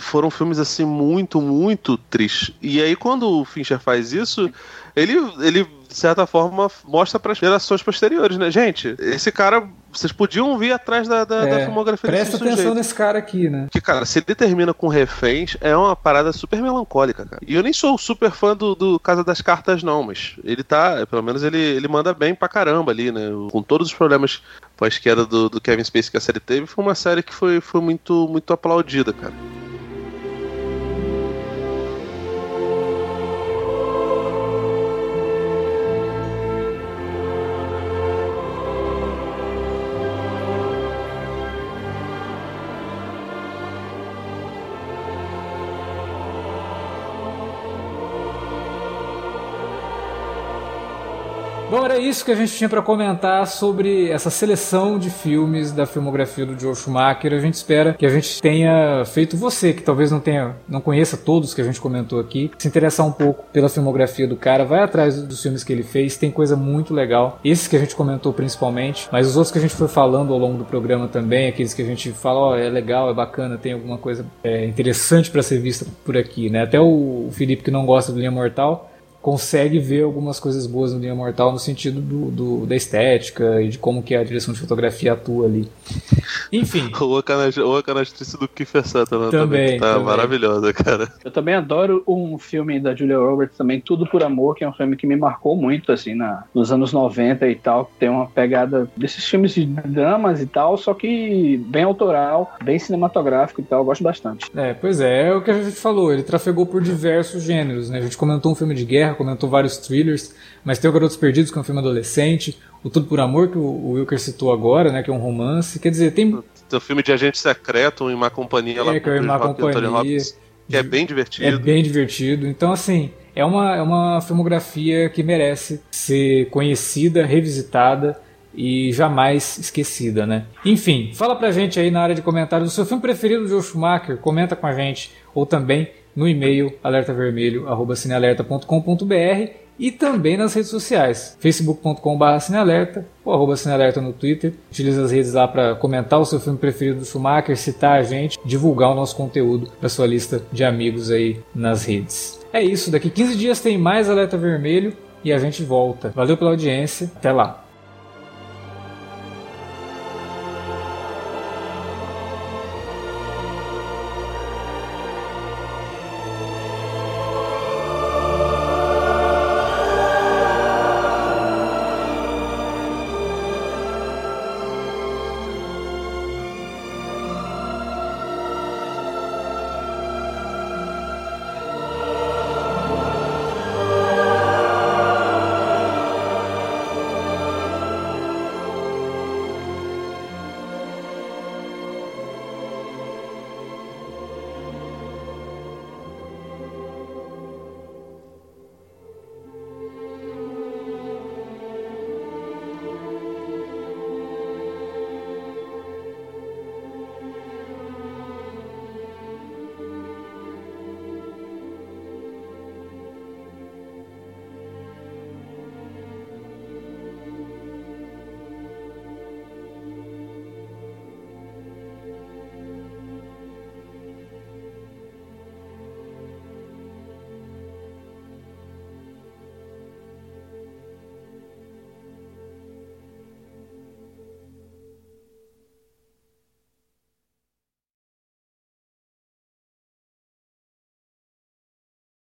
foram filmes assim muito, muito tristes. E aí, quando o Fincher faz isso, ele, ele de certa forma, mostra para as gerações posteriores, né? Gente, esse cara vocês podiam vir atrás da, da, da É, filmografia Presta atenção sujeito. nesse cara aqui, né? Que, cara, se ele termina com reféns, é uma parada super melancólica, cara. E eu nem sou super fã do, do Casa das Cartas, não, mas ele tá, pelo menos ele, ele manda bem pra caramba ali, né? Com todos os problemas pós-queda do, do Kevin Spacey que a série teve, foi uma série que foi, foi muito, muito aplaudida, cara. Isso que a gente tinha pra comentar sobre essa seleção de filmes da filmografia do Joe Schumacher. A gente espera que a gente tenha feito você, que talvez não tenha, não conheça todos que a gente comentou aqui, se interessar um pouco pela filmografia do cara, vai atrás dos filmes que ele fez, tem coisa muito legal. Esses que a gente comentou principalmente, mas os outros que a gente foi falando ao longo do programa também, aqueles que a gente fala, ó, é legal, é bacana, tem alguma coisa é, interessante pra ser vista por aqui, né? Até o Felipe que não gosta do Linha Mortal consegue ver algumas coisas boas no Linha Mortal no sentido do, do- da estética e de como que a direção de fotografia atua ali. Enfim, Ou a, canast- ou a canastrice do Kiefer Sutherland Também, também, que tá também. maravilhosa, cara. Eu também adoro um filme da Julia Roberts também, Tudo por Amor, que é um filme que me marcou muito, assim, na, nos anos 90 e tal, que tem uma pegada desses filmes de dramas e tal, só que bem autoral, bem cinematográfico e tal, eu gosto bastante. é, pois é, é o que a gente falou, ele trafegou por diversos gêneros, né? A gente comentou um filme de guerra, comentou vários thrillers, mas tem o Garotos Perdidos, que é um filme adolescente, o Tudo por Amor, que o, Wilker citou agora, né? Que é um romance. Quer dizer, tem Tem o filme de agente secreto, em má companhia lá É, que é com o Má Companhia. Que é bem É divertido. bem divertido. Então, assim, é uma, é uma filmografia que merece ser conhecida, revisitada e jamais esquecida, né? Enfim, fala pra gente aí na área de comentários o seu filme preferido do Joe Schumacher, comenta com a gente, ou também no e-mail alertavermelho.cinealerta.com.br e também nas redes sociais, facebook.com.br cinealerta ou arroba cinealerta no Twitter. Utiliza as redes lá para comentar o seu filme preferido do Schumacher, citar a gente, divulgar o nosso conteúdo para sua lista de amigos aí nas redes. É isso, daqui 15 dias tem mais Alerta Vermelho e a gente volta. Valeu pela audiência, até lá!